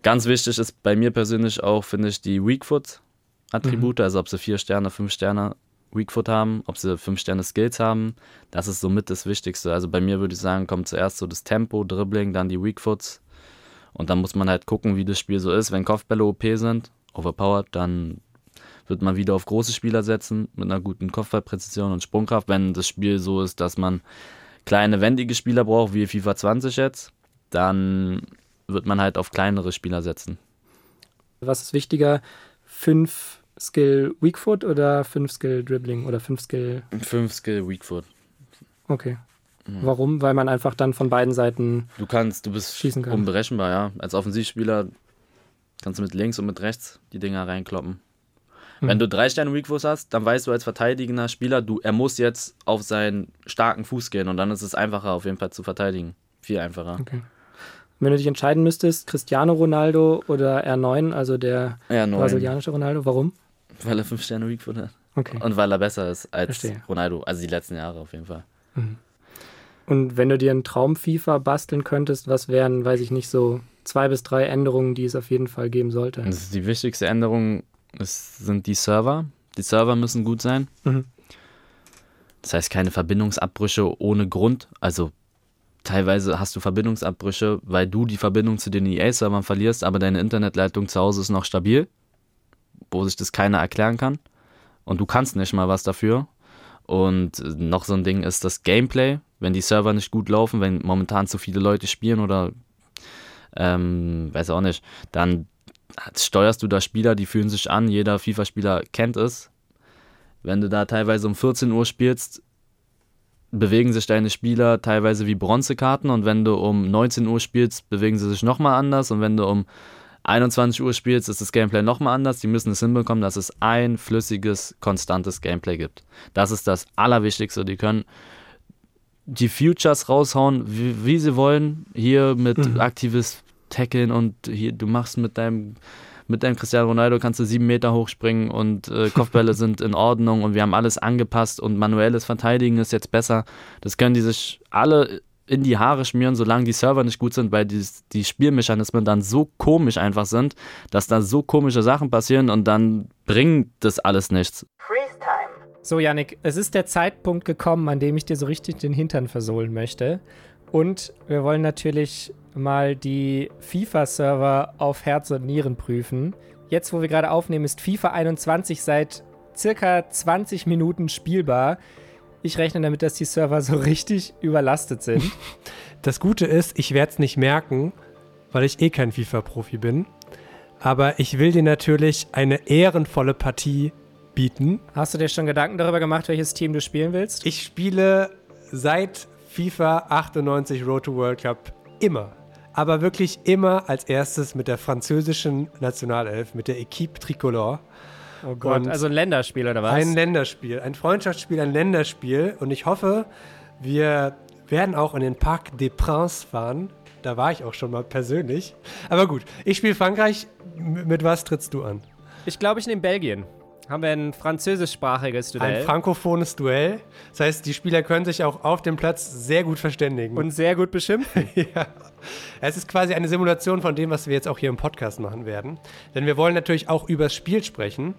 Ganz wichtig ist bei mir persönlich auch, finde ich, die Weakfoot-Attribute, also ob sie vier Sterne, fünf Sterne Weakfoot haben, ob sie fünf Sterne Skills haben. Das ist somit das Wichtigste. Also bei mir würde ich sagen, kommt zuerst so das Tempo, Dribbling, dann die Weakfoots. Und dann muss man halt gucken, wie das Spiel so ist. Wenn Kopfbälle OP sind, overpowered, dann wird man wieder auf große Spieler setzen mit einer guten Kopfballpräzision und Sprungkraft. Wenn das Spiel so ist, dass man kleine, wendige Spieler braucht, wie FIFA 20 jetzt, dann wird man halt auf kleinere Spieler setzen. Was ist wichtiger? Fünf Skill Weakfoot oder fünf Skill Dribbling oder fünf Skill. 5 Skill Weakfoot. Okay. Warum? Weil man einfach dann von beiden Seiten. Du kannst, du bist Schießen kann. unberechenbar, ja. Als Offensivspieler kannst du mit links und mit rechts die Dinger reinkloppen. Wenn du drei Sterne Weakfoot hast, dann weißt du als verteidigender Spieler, du, er muss jetzt auf seinen starken Fuß gehen und dann ist es einfacher auf jeden Fall zu verteidigen. Viel einfacher. Okay. Wenn du dich entscheiden müsstest, Cristiano Ronaldo oder R9, also der Ja, neun. brasilianische Ronaldo, warum? Weil er fünf Sterne Weakfoot hat. Okay. Und weil er besser ist als Verstehe. Ronaldo. Also die letzten Jahre auf jeden Fall. Und wenn du dir einen Traum-FIFA basteln könntest, was wären, weiß ich nicht, so zwei bis drei Änderungen, die es auf jeden Fall geben sollte? Ist die wichtigste Änderung ist, sind die Server. Die Server müssen gut sein. Mhm. Das heißt, keine Verbindungsabbrüche ohne Grund. Also teilweise hast du Verbindungsabbrüche, weil du die Verbindung zu den EA-Servern verlierst, aber deine Internetleitung zu Hause ist noch stabil, wo sich das keiner erklären kann. Und du kannst nicht mal was dafür. Und äh, noch so ein Ding ist das Gameplay. Wenn die Server nicht gut laufen, wenn momentan zu viele Leute spielen oder ähm, weiß auch nicht, dann steuerst du da Spieler, die fühlen sich an, jeder FIFA-Spieler kennt es. Wenn du da teilweise um 14 Uhr spielst, bewegen sich deine Spieler teilweise wie Bronzekarten und wenn du um 19 Uhr spielst, bewegen sie sich nochmal anders und wenn du um 21 Uhr spielst, ist das Gameplay nochmal anders. Die müssen es hinbekommen, dass es ein flüssiges, konstantes Gameplay gibt. Das ist das Allerwichtigste. Die können die Futures raushauen, wie, wie sie wollen. Hier mit aktives Tackeln und hier, du machst mit deinem mit deinem Cristiano Ronaldo kannst du sieben Meter hochspringen und äh, Kopfbälle sind in Ordnung und wir haben alles angepasst und manuelles Verteidigen ist jetzt besser. Das können die sich alle in die Haare schmieren, solange die Server nicht gut sind, weil die, die Spielmechanismen dann so komisch einfach sind, dass da so komische Sachen passieren und dann bringt das alles nichts. Freeze time. So, Yannick, es ist der Zeitpunkt gekommen, an dem ich dir so richtig den Hintern versohlen möchte. Und wir wollen natürlich mal die FIFA-Server auf Herz und Nieren prüfen. Jetzt, wo wir gerade aufnehmen, ist FIFA 21 seit circa 20 Minuten spielbar. Ich rechne damit, dass die Server so richtig überlastet sind. Das Gute ist, ich werde es nicht merken, weil ich eh kein FIFA-Profi bin. Aber ich will dir natürlich eine ehrenvolle Partie bieten. Hast du dir schon Gedanken darüber gemacht, welches Team du spielen willst? Ich spiele seit FIFA 98 Road to World Cup immer. Aber wirklich immer als erstes mit der französischen Nationalelf, mit der Equipe Tricolore. Oh Gott, Und also ein Länderspiel oder was? Ein Länderspiel, ein Freundschaftsspiel, ein Länderspiel. Und ich hoffe, wir werden auch in den Parc des Princes fahren. Da war ich auch schon mal persönlich. Aber gut, ich spiele Frankreich. M mit was trittst du an? Ich glaube, ich nehme Belgien. Haben wir ein französischsprachiges Duell. Ein frankophones Duell. Das heißt, die Spieler können sich auch auf dem Platz sehr gut verständigen. und sehr gut beschimpfen. ja. Es ist quasi eine Simulation von dem, was wir jetzt auch hier im Podcast machen werden. Denn wir wollen natürlich auch übers Spiel sprechen.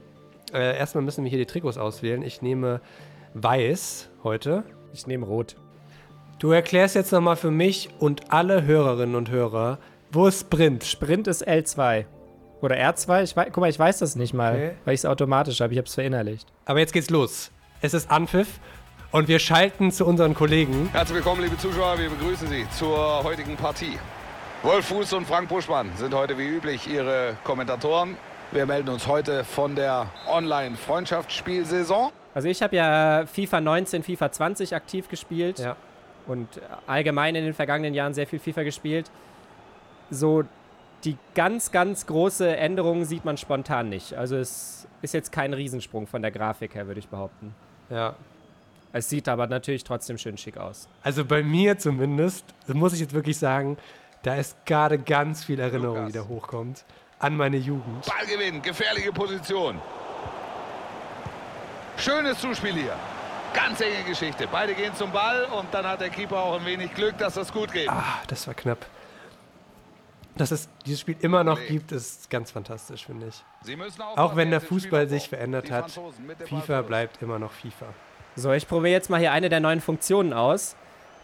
Äh, erstmal müssen wir hier die Trikots auswählen. Ich nehme weiß heute. Ich nehme rot. Du erklärst jetzt nochmal für mich und alle Hörerinnen und Hörer, wo ist Sprint? Sprint ist L2. Oder R2? Ich weiß, guck mal, ich weiß das nicht mal, Okay. weil ich es automatisch habe. Ich habe es verinnerlicht. Aber jetzt geht's los. Es ist Anpfiff und wir schalten zu unseren Kollegen. Herzlich willkommen, liebe Zuschauer. Wir begrüßen Sie zur heutigen Partie. Wolf Fuß und Frank Buschmann sind heute wie üblich Ihre Kommentatoren. Wir melden uns heute von der Online-Freundschaftsspielsaison. Also ich habe ja FIFA 19, FIFA 20 aktiv gespielt. Ja. und allgemein in den vergangenen Jahren sehr viel FIFA gespielt. So die ganz, ganz große Änderung sieht man spontan nicht. Also es ist jetzt kein Riesensprung von der Grafik her, würde ich behaupten. Ja. Es sieht aber natürlich trotzdem schön schick aus. Also bei mir zumindest, muss ich jetzt wirklich sagen, da ist gerade ganz viel Erinnerung, Lukas. die da hochkommt. An meine Jugend. Ballgewinn, gefährliche Position. Schönes Zuspiel hier. Ganz enge Geschichte. Beide gehen zum Ball und dann hat der Keeper auch ein wenig Glück, dass das gut geht. Ah, das war knapp. Dass es dieses Spiel immer noch gibt, ist ganz fantastisch, finde ich. Sie müssen Auch wenn der Fußball sich verändert hat, FIFA bleibt immer noch FIFA. So, ich probiere jetzt mal hier eine der neuen Funktionen aus.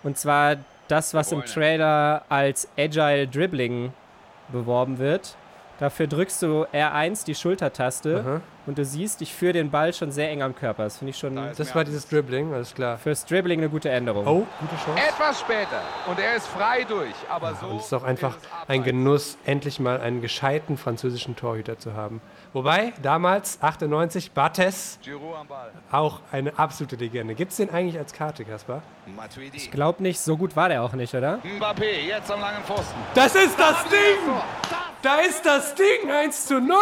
Und zwar das, was im. Trailer als Agile Dribbling beworben wird. Dafür drückst du R1, die Schultertaste, Aha. Und du siehst, ich führe den Ball schon sehr eng am Körper. Das finde ich schon Da Das war dieses Dribbling, alles klar. fürs Dribbling eine gute Änderung. Oh, gute Chance. Etwas später und er ist frei durch, aber so Und es ist auch einfach ein. Genuss, endlich mal einen gescheiten französischen Torhüter zu haben. Wobei, damals, 98, Bartes, Giroud am Ball. auch eine absolute Legende. Gibt es den eigentlich als Karte, Kaspar? Matuidi. Ich glaube nicht, so gut war der auch nicht, oder? Mbappé, jetzt am langen Pfosten. Das ist das Ding! Da ist das Ding, 1 zu 0!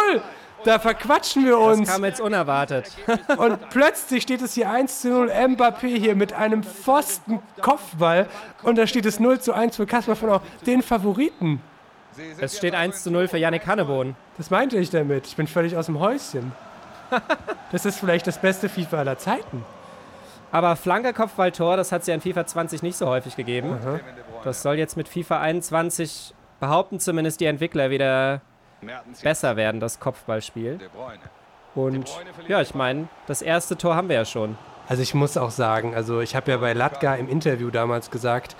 Da verquatschen wir Das uns. kam jetzt unerwartet. Und plötzlich steht es hier 1 zu 0 Mbappé hier mit einem Pfosten-Kopfball. Und da steht es 0 zu 1 für Kaspar von auch den Favoriten. Es steht jetzt 1 zu 0 für Yannick Hannebohn. Das meinte ich damit. Ich bin völlig aus dem Häuschen. Das ist vielleicht das beste FIFA aller Zeiten. Aber Flanke-Kopfballtor, das hat es ja in FIFA 20 nicht so häufig gegeben. Das soll jetzt mit FIFA 21 behaupten zumindest die Entwickler wieder. Besser werden, das Kopfballspiel. Und ja, ich meine, das erste Tor haben wir ja schon. Also ich muss auch sagen, also ich habe ja bei Latka im Interview damals gesagt,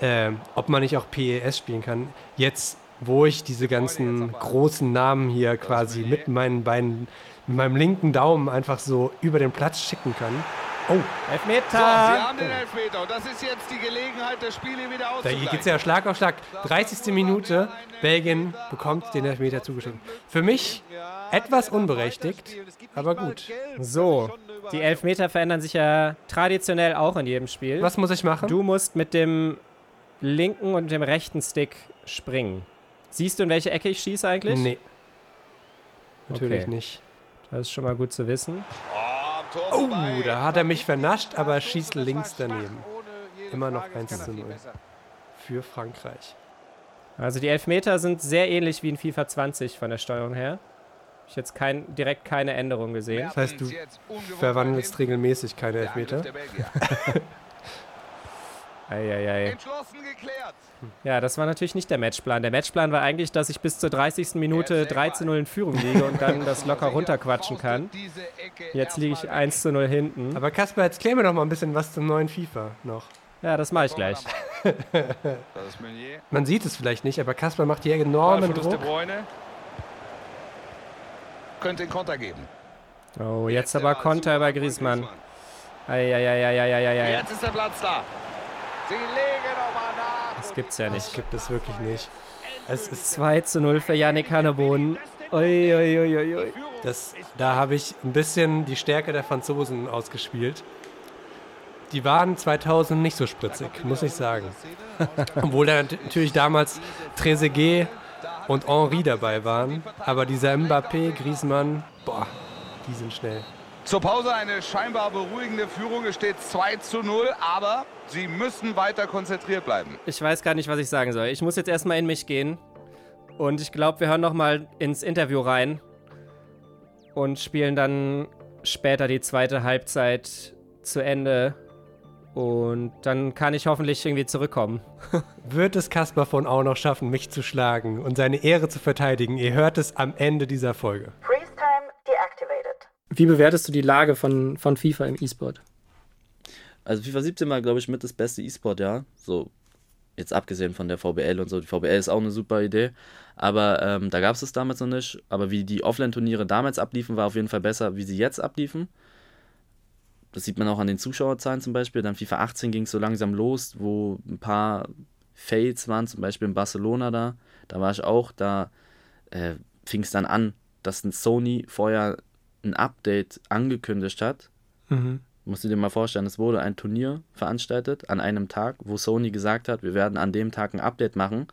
ähm, ob man nicht auch PES spielen kann. Jetzt, wo ich diese ganzen großen Namen hier quasi mit meinen beiden, mit meinem linken Daumen einfach so über den Platz schicken kann. Oh, So, Sie Elfmeter! haben den Elfmeter und das ist jetzt die Gelegenheit, das Spiel hier wieder auszugleichen. geht es ja Schlag auf Schlag. 30. Minute, Belgien bekommt den Elfmeter zugeschickt. Für mich etwas unberechtigt, aber gut. So, die Elfmeter verändern sich ja traditionell auch in jedem Spiel. Was muss ich machen? Du musst mit dem linken und dem rechten Stick springen. Siehst du, in welche Ecke ich schieße eigentlich? Nee. Natürlich Okay. nicht. Das ist schon mal gut zu wissen. Oh, Oh, da hat er mich vernascht, aber schießt links daneben. Immer noch 1 zu 0 für Frankreich. Also die Elfmeter sind sehr ähnlich wie in FIFA 20 von der Steuerung her. Ich jetzt kein, direkt keine Änderung gesehen. Das heißt, du verwandelst regelmäßig keine Elfmeter. Eieiei. Entschlossen geklärt. Ja, das war natürlich nicht der Matchplan. Der Matchplan war eigentlich, dass ich bis zur 30. Minute 3 zu 0 in Führung liege und dann das locker runterquatschen kann. Jetzt liege ich 1 zu 0 hinten. Aber Kasper, jetzt klär mir doch mal ein bisschen was zum neuen FIFA noch. Ja, das mache ich gleich. Man sieht es vielleicht nicht, aber Kasper macht hier enormen Druck. Könnte den Konter geben. Oh, jetzt aber Konter bei Griezmann. Eieieiei. Jetzt ist der Platz da. Sie legen nochmal nach. Das gibt's ja Das nicht. gibt es wirklich nicht. Es ist 2 zu 0 für Yannick Hannebohn. Uiuiuiui. das, da habe ich ein bisschen die Stärke der Franzosen ausgespielt. Die waren 2000 nicht so spritzig, muss ich sagen. Obwohl da nat- natürlich damals Trezeguet und Henri dabei waren. Aber dieser Mbappé, Griezmann, boah, die sind schnell. Zur Pause eine scheinbar beruhigende Führung. Es steht 2 zu 0, aber sie müssen weiter konzentriert bleiben. Ich weiß gar nicht, was ich sagen soll. Ich muss jetzt erstmal in mich gehen. Und ich glaube, wir hören nochmal ins Interview rein. Und spielen dann später die zweite Halbzeit zu Ende. Und dann kann ich hoffentlich irgendwie zurückkommen. Wird es Kaspar von Au noch schaffen, mich zu schlagen und seine Ehre zu verteidigen? Ihr hört es am Ende dieser Folge. Deactivated. Wie bewertest du die Lage von, von FIFA im E-Sport? Also FIFA 17 war, glaube ich, mit das beste E-Sport, ja. So, jetzt abgesehen von der VBL und so. Die VBL ist auch eine super Idee. Aber ähm, da gab es es damals noch nicht. Aber wie die Offline-Turniere damals abliefen, war auf jeden Fall besser, wie sie jetzt abliefen. Das sieht man auch an den Zuschauerzahlen zum Beispiel. Dann FIFA 18 ging es so langsam los, wo ein paar Fails waren, zum Beispiel in Barcelona da. Da war ich auch. Da äh, fing es dann an, dass ein Sony vorher ein Update angekündigt hat. Mhm. Musst du dir mal vorstellen, es wurde ein Turnier veranstaltet an einem Tag, wo Sony gesagt hat, wir werden an dem Tag ein Update machen.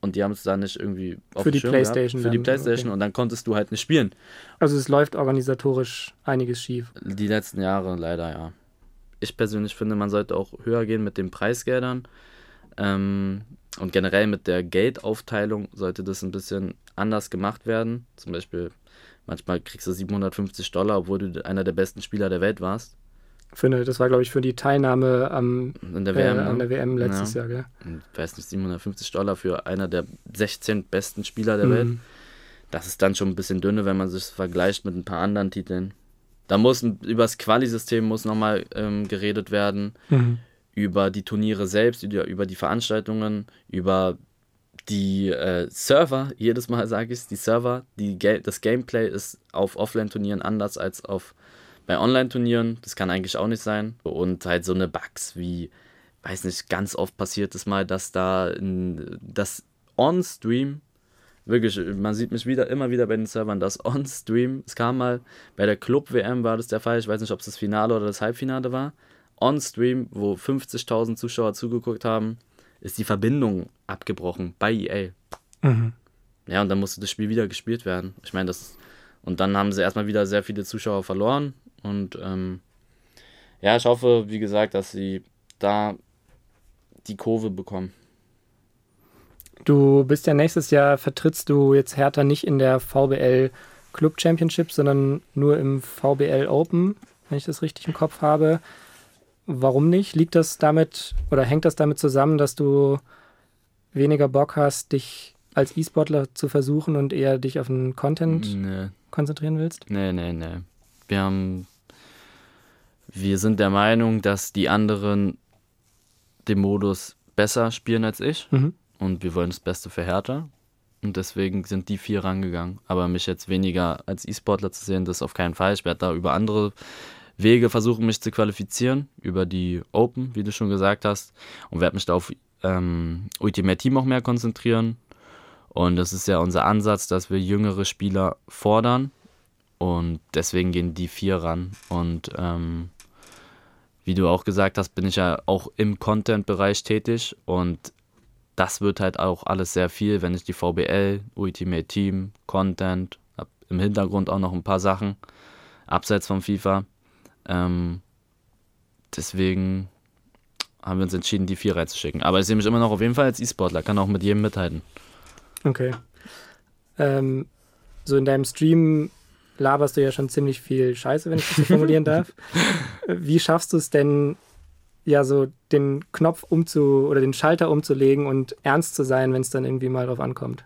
Und die haben es dann nicht irgendwie auf Für die Schirm PlayStation Gehabt, für die Playstation okay. und dann konntest du halt nicht spielen. Also es läuft organisatorisch einiges schief. Die letzten Jahre leider, ja. Ich persönlich finde, man sollte auch höher gehen mit den Preisgeldern. Ähm, und generell mit der Geldaufteilung sollte das ein bisschen anders gemacht werden. Zum Beispiel, manchmal kriegst du 750 Dollar, obwohl du einer der besten Spieler der Welt warst. Für eine, das war, glaube ich, für die Teilnahme am, der äh, WM. an ne? der WM letztes Ja. Jahr, gell? Und, weiß nicht, 750 Dollar für einer der 16 besten Spieler der Welt. Mhm. Das ist dann schon ein bisschen dünne, wenn man sich vergleicht mit ein paar anderen Titeln. Da muss über das Quali-System muss nochmal ähm, geredet werden, Mhm. über die Turniere selbst, über die Veranstaltungen, über die äh, Server. Jedes Mal sage ich die Server. Die Ga das Gameplay ist auf Offline-Turnieren anders als auf bei Online-Turnieren. Das kann eigentlich auch nicht sein. Und halt so eine Bugs wie, weiß nicht, ganz oft passiert es mal, dass da das On-Stream Wirklich, man sieht mich wieder, immer wieder bei den Servern, das On-Stream, es kam mal, bei der Club-WM war das der Fall, ich weiß nicht, ob es das Finale oder das Halbfinale war, On-Stream, wo 50.000 Zuschauer zugeguckt haben, ist die Verbindung abgebrochen bei EA. Mhm. Ja, und dann musste das Spiel wieder gespielt werden. Ich meine, das, und dann haben sie erstmal wieder sehr viele Zuschauer verloren und ähm, ja, ich hoffe, wie gesagt, dass sie da die Kurve bekommen. Du bist ja nächstes Jahr, vertrittst du jetzt Hertha nicht in der VBL Club Championship, sondern nur im VBL Open, wenn ich das richtig im Kopf habe. Warum nicht? Liegt das damit oder hängt das damit zusammen, dass du weniger Bock hast, dich als E-Sportler zu versuchen und eher dich auf den Content Nee. konzentrieren willst? Nee, nee, nee. Wir haben. Wir sind der Meinung, dass die anderen den Modus besser spielen als ich. Mhm. Und wir wollen das Beste für Hertha. Und deswegen sind die vier rangegangen. Aber mich jetzt weniger als E-Sportler zu sehen, das auf keinen Fall. Ich werde da über andere Wege versuchen, mich zu qualifizieren. Über die Open, wie du schon gesagt hast. Und werde mich da auf ähm, Ultimate Team auch mehr konzentrieren. Und das ist ja unser Ansatz, dass wir jüngere Spieler fordern. Und deswegen gehen die vier ran. Und ähm, wie du auch gesagt hast, bin ich ja auch im Content-Bereich tätig. Und das wird halt auch alles sehr viel, wenn ich die VBL, Ultimate Team, Content, im Hintergrund auch noch ein paar Sachen, abseits von FIFA. Ähm, deswegen haben wir uns entschieden, die vier reinzuschicken. Aber ich sehe mich immer noch auf jeden Fall als E-Sportler, kann auch mit jedem mithalten. Okay. Ähm, so in deinem Stream laberst du ja schon ziemlich viel Scheiße, wenn ich das so formulieren darf. Wie schaffst du es denn, ja, so den Knopf umzu oder den Schalter umzulegen und ernst zu sein, wenn es dann irgendwie mal drauf ankommt?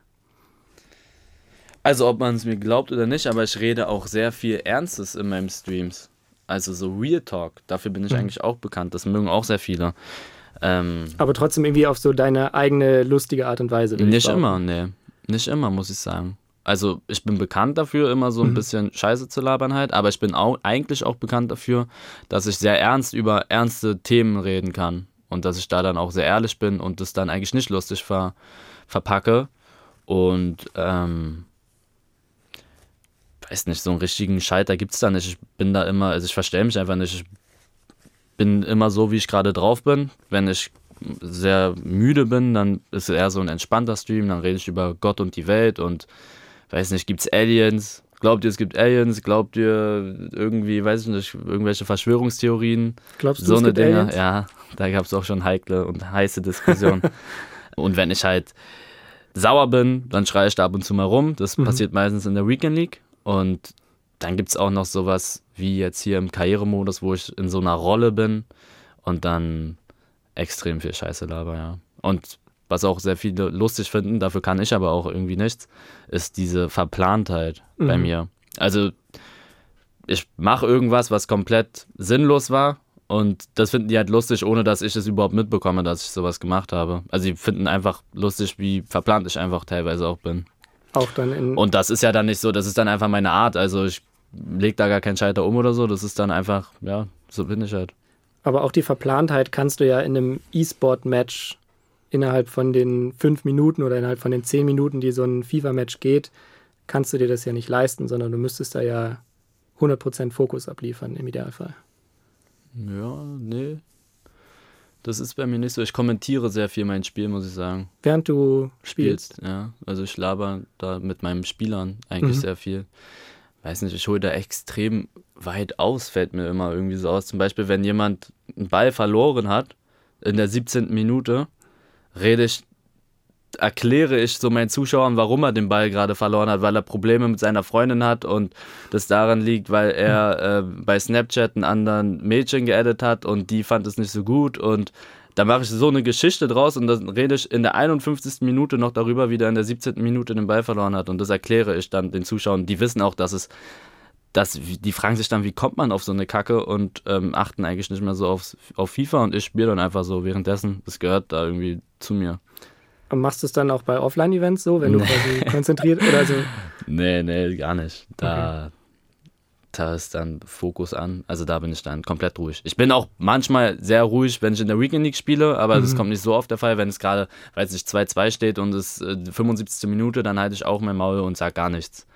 Also ob man es mir glaubt oder nicht, aber ich rede auch sehr viel Ernstes in meinen Streams. Also so Real Talk, dafür bin ich Mhm. eigentlich auch bekannt. Das mögen auch sehr viele. Ähm, Aber trotzdem irgendwie auf so deine eigene lustige Art und Weise. Nicht immer, nee. Nicht immer, muss ich sagen. Also ich bin bekannt dafür, immer so ein Mhm. bisschen Scheiße zu labern halt, aber ich bin auch, eigentlich auch bekannt dafür, dass ich sehr ernst über ernste Themen reden kann und dass ich da dann auch sehr ehrlich bin und das dann eigentlich nicht lustig ver, verpacke und ähm, weiß nicht, so einen richtigen Scheiter gibt es da nicht. Ich bin da immer, also ich verstelle mich einfach nicht. Ich bin immer so, wie ich gerade drauf bin. Wenn ich sehr müde bin, dann ist es eher so ein entspannter Stream, dann rede ich über Gott und die Welt und weiß nicht, gibt's Aliens, Glaubt ihr, es gibt Aliens? Glaubt ihr irgendwie, weiß ich nicht, irgendwelche Verschwörungstheorien? Glaubst du, so es eine gibt Dinge? Aliens? Ja, da gab es auch schon heikle und heiße Diskussionen. und wenn ich halt sauer bin, dann schreie ich da ab und zu mal rum. Das Mhm. passiert meistens in der Weekend League. Und dann gibt es auch noch sowas wie jetzt hier im Karrieremodus, wo ich in so einer Rolle bin und dann extrem viel Scheiße laber, ja. Und was auch sehr viele lustig finden, dafür kann ich aber auch irgendwie nichts, ist diese Verplantheit bei Mhm. mir. Also ich mache irgendwas, was komplett sinnlos war und das finden die halt lustig, ohne dass ich es überhaupt mitbekomme, dass ich sowas gemacht habe. Also die finden einfach lustig, wie verplant ich einfach teilweise auch bin. Auch dann in. Und das ist ja dann nicht so, das ist dann einfach meine Art. Also ich leg da gar keinen Scheiter um oder so. Das ist dann einfach, ja, so bin ich halt. Aber auch die Verplantheit kannst du ja in einem E-Sport-Match innerhalb von den fünf Minuten oder innerhalb von den zehn Minuten, die so ein FIFA-Match geht, kannst du dir das ja nicht leisten, sondern du müsstest da ja 100% Fokus abliefern im Idealfall. Ja, nee. Das ist bei mir nicht so. Ich kommentiere sehr viel mein Spiel, muss ich sagen. Während du spielst. Spielst, ja. Also ich laber da mit meinen Spielern eigentlich Mhm. sehr viel. Weiß nicht, ich hole da extrem weit aus, fällt mir immer irgendwie so aus. Zum Beispiel, wenn jemand einen Ball verloren hat, in der 17. Minute, rede ich, erkläre ich so meinen Zuschauern, warum er den Ball gerade verloren hat, weil er Probleme mit seiner Freundin hat und das daran liegt, weil er äh, bei Snapchat einen anderen Mädchen geaddet hat und die fand es nicht so gut und da mache ich so eine Geschichte draus und dann rede ich in der 51. Minute noch darüber, wie der in der 17. Minute den Ball verloren hat. Und das erkläre ich dann den Zuschauern. Die wissen auch, dass es, dass, die fragen sich dann, wie kommt man auf so eine Kacke und ähm, achten eigentlich nicht mehr so auf, auf FIFA und ich spiele dann einfach so währenddessen. Das gehört da irgendwie zu mir. Machst du es dann auch bei Offline-Events so, wenn du Nee. quasi konzentriert oder so? Nee, nee, gar nicht. Da, da ist dann Fokus an. Also da bin ich dann komplett ruhig. Ich bin auch manchmal sehr ruhig, wenn ich in der Weekend League spiele, aber das kommt nicht so oft der Fall. Wenn es gerade, weiß nicht, 2-2 steht und es äh, die 75. Minute, dann halte ich auch mein Maul und sage gar nichts.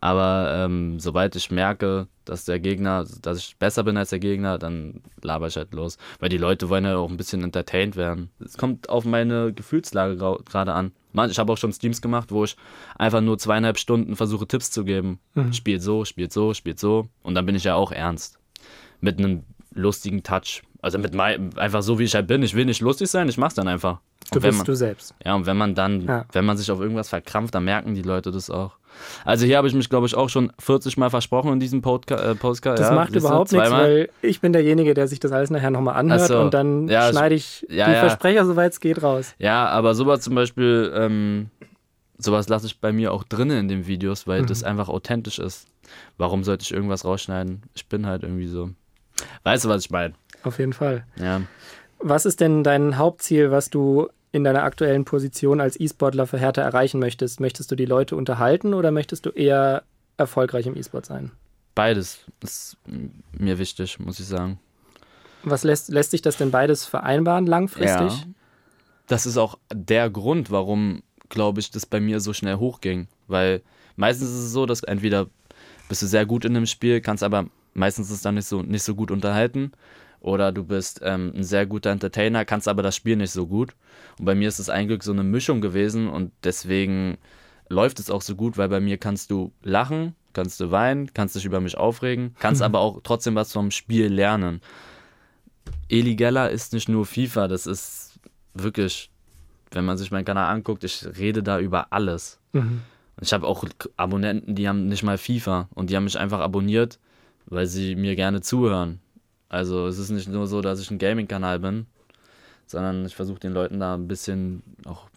Aber ähm, sobald ich merke, dass der Gegner, dass ich besser bin als der Gegner, dann laber ich halt los. Weil die Leute wollen ja auch ein bisschen entertained werden. Es kommt auf meine Gefühlslage gerade an. Man, ich habe auch schon Streams gemacht, wo ich einfach nur zweieinhalb Stunden versuche, Tipps zu geben. Spielt so, spielt so, spielt so. Und dann bin ich ja auch ernst. Mit einem lustigen Touch. Also mit mein, einfach so, wie ich halt bin. Ich will nicht lustig sein, ich mach's dann einfach. Du bist man, du selbst. ja, und wenn man dann, Ja. wenn man sich auf irgendwas verkrampft, dann merken die Leute das auch. Also hier habe ich mich, glaube ich, auch schon 40 Mal versprochen in diesem äh, Postcard. Das ja, macht überhaupt nichts, weil ich bin derjenige, der sich das alles nachher nochmal anhört so. und dann Ja, schneide ich ja, die. Versprecher, soweit es geht, raus. Ja, aber sowas zum Beispiel, ähm, sowas lasse ich bei mir auch drinnen in den Videos, weil Mhm. das einfach authentisch ist. Warum sollte ich irgendwas rausschneiden? Ich bin halt irgendwie so. Weißt du, was ich meine? Auf jeden Fall. Ja. Was ist denn dein Hauptziel, was du in deiner aktuellen Position als E-Sportler für Hertha erreichen möchtest? Möchtest du die Leute unterhalten oder möchtest du eher erfolgreich im E-Sport sein? Beides ist mir wichtig, muss ich sagen. Was lässt, lässt sich das denn beides vereinbaren langfristig? Ja. Das ist auch der Grund, warum, glaube ich, das bei mir so schnell hochging. Weil meistens ist es so, dass entweder bist du sehr gut in einem Spiel, kannst aber meistens ist es dann nicht so, nicht so gut unterhalten. Oder du bist ähm, ein sehr guter Entertainer, kannst aber das Spiel nicht so gut. Und bei mir ist es ein Glück so eine Mischung gewesen und deswegen läuft es auch so gut, weil bei mir kannst du lachen, kannst du weinen, kannst dich über mich aufregen, kannst aber auch trotzdem was vom Spiel lernen. Eli Geller ist nicht nur FIFA, das ist wirklich, wenn man sich meinen Kanal anguckt, ich rede da über alles. Mhm. Ich habe auch Abonnenten, die haben nicht mal FIFA und die haben mich einfach abonniert, weil sie mir gerne zuhören. Also es ist nicht nur so, dass ich ein Gaming-Kanal bin, sondern ich versuche den Leuten da ein bisschen auch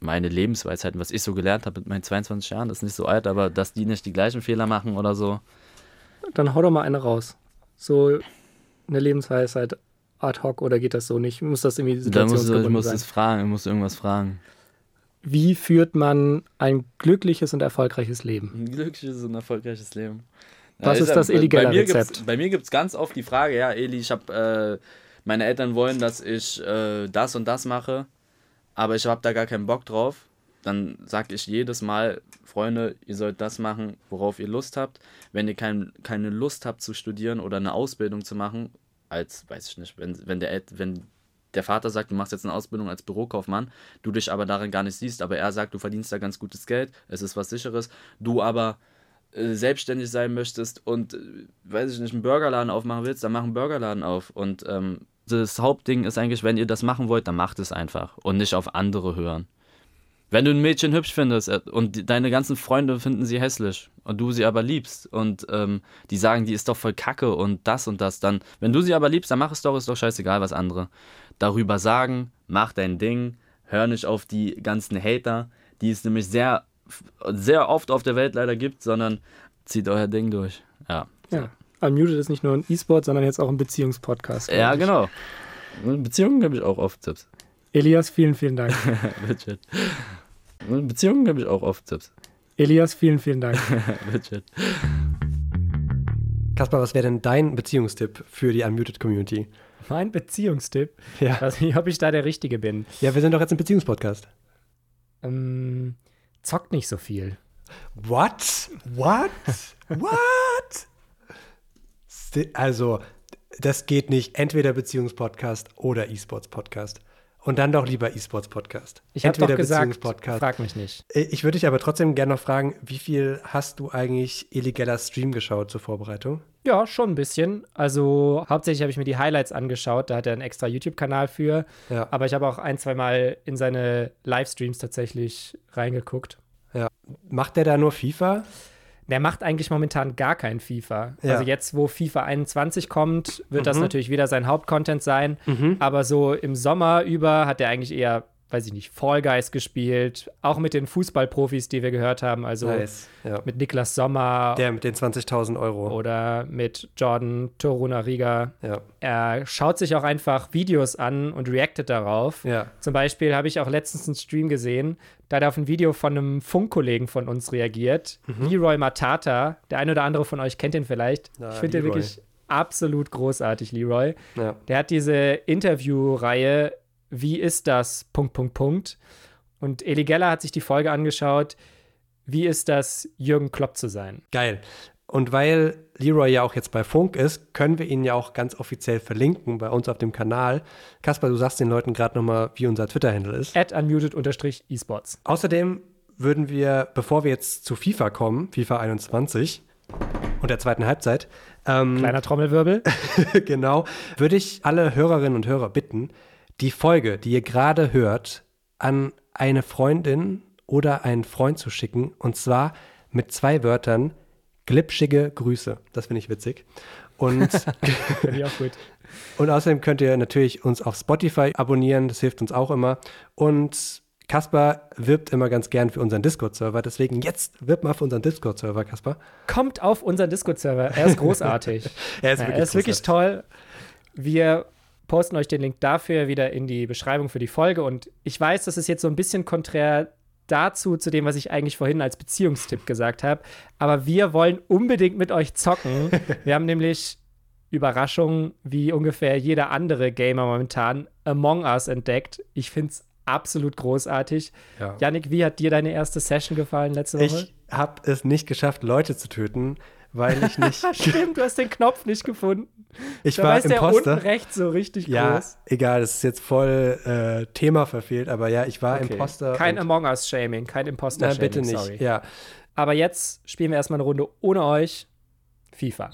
meine Lebensweisheiten, was ich so gelernt habe mit meinen 22 Jahren, das ist nicht so alt, aber dass die nicht die gleichen Fehler machen oder so. Dann hau doch mal eine raus. So eine Lebensweisheit ad hoc oder geht das so nicht? Muss das irgendwie Da muss, ich situationsgebunden muss sein? es fragen, ich muss irgendwas fragen. Wie führt man ein glückliches und erfolgreiches Leben? Ein glückliches und erfolgreiches Leben. Was ist ja- das bei mir gibt's- Rezept? Bei mir gibt es ganz oft die Frage, ja, Eli, ich habe, äh, meine Eltern wollen, dass ich äh, das und das mache, aber ich habe da gar keinen Bock drauf. Dann sage ich jedes Mal, Freunde, ihr sollt das machen, worauf ihr Lust habt. Wenn ihr kein, keine Lust habt zu studieren oder eine Ausbildung zu machen, als, weiß ich nicht, wenn, wenn, der, wenn der Vater sagt, du machst jetzt eine Ausbildung als Bürokaufmann, du dich aber darin gar nicht siehst, aber er sagt, du verdienst da ganz gutes Geld, es ist was Sicheres, du aber selbstständig sein möchtest und, äh, weiß ich nicht, einen Burgerladen aufmachen willst, dann mach einen Burgerladen auf. Und ähm, das Hauptding ist eigentlich, wenn ihr das machen wollt, dann macht es einfach und nicht auf andere hören. Wenn du ein Mädchen hübsch findest äh, und deine ganzen Freunde finden sie hässlich und du sie aber liebst und ähm, die sagen, die ist doch voll kacke und das und das, dann, wenn du sie aber liebst, dann mach es doch, ist doch scheißegal, was andere darüber sagen, mach dein Ding, hör nicht auf die ganzen Hater, die es nämlich sehr, sehr oft auf der Welt leider gibt, sondern zieht euer Ding durch. Ja. Ja. Unmuted ist nicht nur ein E-Sport, sondern jetzt auch ein Beziehungspodcast. Ja, ich. genau. Beziehungen habe ich auch oft Tipps. Elias, vielen, vielen Dank. In Beziehungen habe ich auch oft Tipps. Elias, vielen, vielen Dank. Legit. Kaspar, was wäre denn dein Beziehungstipp für die Unmuted Community? Mein Beziehungstipp. Ja. Ich weiß nicht, ob ich da der Richtige bin. Ja, wir sind doch jetzt ein Beziehungspodcast. Ähm, zockt nicht so viel. What? What? What? Also, das geht nicht. Entweder Beziehungspodcast oder E-Sports-Podcast. Und dann doch lieber E-Sports-Podcast. Ich habe doch gesagt, frag mich nicht. Äh, Ich würde dich aber trotzdem gerne noch fragen, wie viel hast du eigentlich illegaler Stream geschaut zur Vorbereitung? Ja, schon ein bisschen. Also hauptsächlich habe ich mir die Highlights angeschaut. Da hat er einen extra YouTube-Kanal für. Ja. Aber ich habe auch ein, zwei Mal in seine Livestreams tatsächlich reingeguckt. Ja. Macht der da nur FIFA? Der macht eigentlich momentan gar kein FIFA. Ja. Also jetzt, wo FIFA 21 kommt, wird das natürlich wieder sein Hauptcontent sein. Mhm. Aber so im Sommer über hat er eigentlich eher, weiß ich nicht, Fall Guys gespielt. Auch mit den Fußballprofis, die wir gehört haben. Also Nice. Ja. mit Niklas Sommer Der mit den 20.000 Euro. oder mit Jordan Torunariga. Ja. Er schaut sich auch einfach Videos an und reactet darauf. Ja. Zum Beispiel habe ich auch letztens einen Stream gesehen, da hat er auf ein Video von einem Funkkollegen von uns reagiert. Mhm. Leroy Matata. Der eine oder andere von euch kennt ihn vielleicht. Na, ich finde den wirklich absolut großartig, Leroy. Ja. Der hat diese Interviewreihe Wie ist das? Punkt, Punkt, Punkt. Und Eli Geller hat sich die Folge angeschaut, wie ist das, Jürgen Klopp zu sein? Geil. Und weil Leroy ja auch jetzt bei Funk ist, können wir ihn ja auch ganz offiziell verlinken bei uns auf dem Kanal. Kaspar, du sagst den Leuten gerade nochmal, wie unser Twitter-Handle ist. At unmuted-esports. Außerdem würden wir, bevor wir jetzt zu FIFA kommen, FIFA 21 und der zweiten Halbzeit, ähm, Kleiner Trommelwirbel. genau, würde ich alle Hörerinnen und Hörer bitten, die Folge, die ihr gerade hört, an eine Freundin oder einen Freund zu schicken. Und zwar mit zwei Wörtern glitschige Grüße. Das finde ich witzig. Und, ich auch gut. und außerdem könnt ihr natürlich uns auf Spotify abonnieren. Das hilft uns auch immer. Und Kaspar wirbt immer ganz gern für unseren Discord-Server. Deswegen jetzt wirb mal für unseren Discord-Server, Kaspar. Kommt auf unseren Discord-Server. Er ist großartig. Er ist Ja, wirklich er ist wirklich toll. Wir posten euch den Link dafür wieder in die Beschreibung für die Folge. Und ich weiß, das ist jetzt so ein bisschen konträr dazu, zu dem, was ich eigentlich vorhin als Beziehungstipp gesagt habe. Aber wir wollen unbedingt mit euch zocken. Wir haben nämlich Überraschung, wie ungefähr jeder andere Gamer momentan, Among Us entdeckt. Ich finde es absolut großartig. Ja. Yannick, wie hat dir deine erste Session gefallen letzte Woche? Ich habe es nicht geschafft, Leute zu töten, weil ich nicht. Stimmt, du hast den Knopf nicht gefunden. Ich Da war ist der unten Imposter. rechts so richtig Ja, groß. egal, das ist jetzt voll äh, Thema verfehlt, aber ja, ich war Okay. Imposter. Kein Among Us-Shaming, kein Nein, Imposter-Shaming. bitte nicht. Sorry. Ja, Aber jetzt spielen wir erstmal eine Runde ohne euch. FIFA.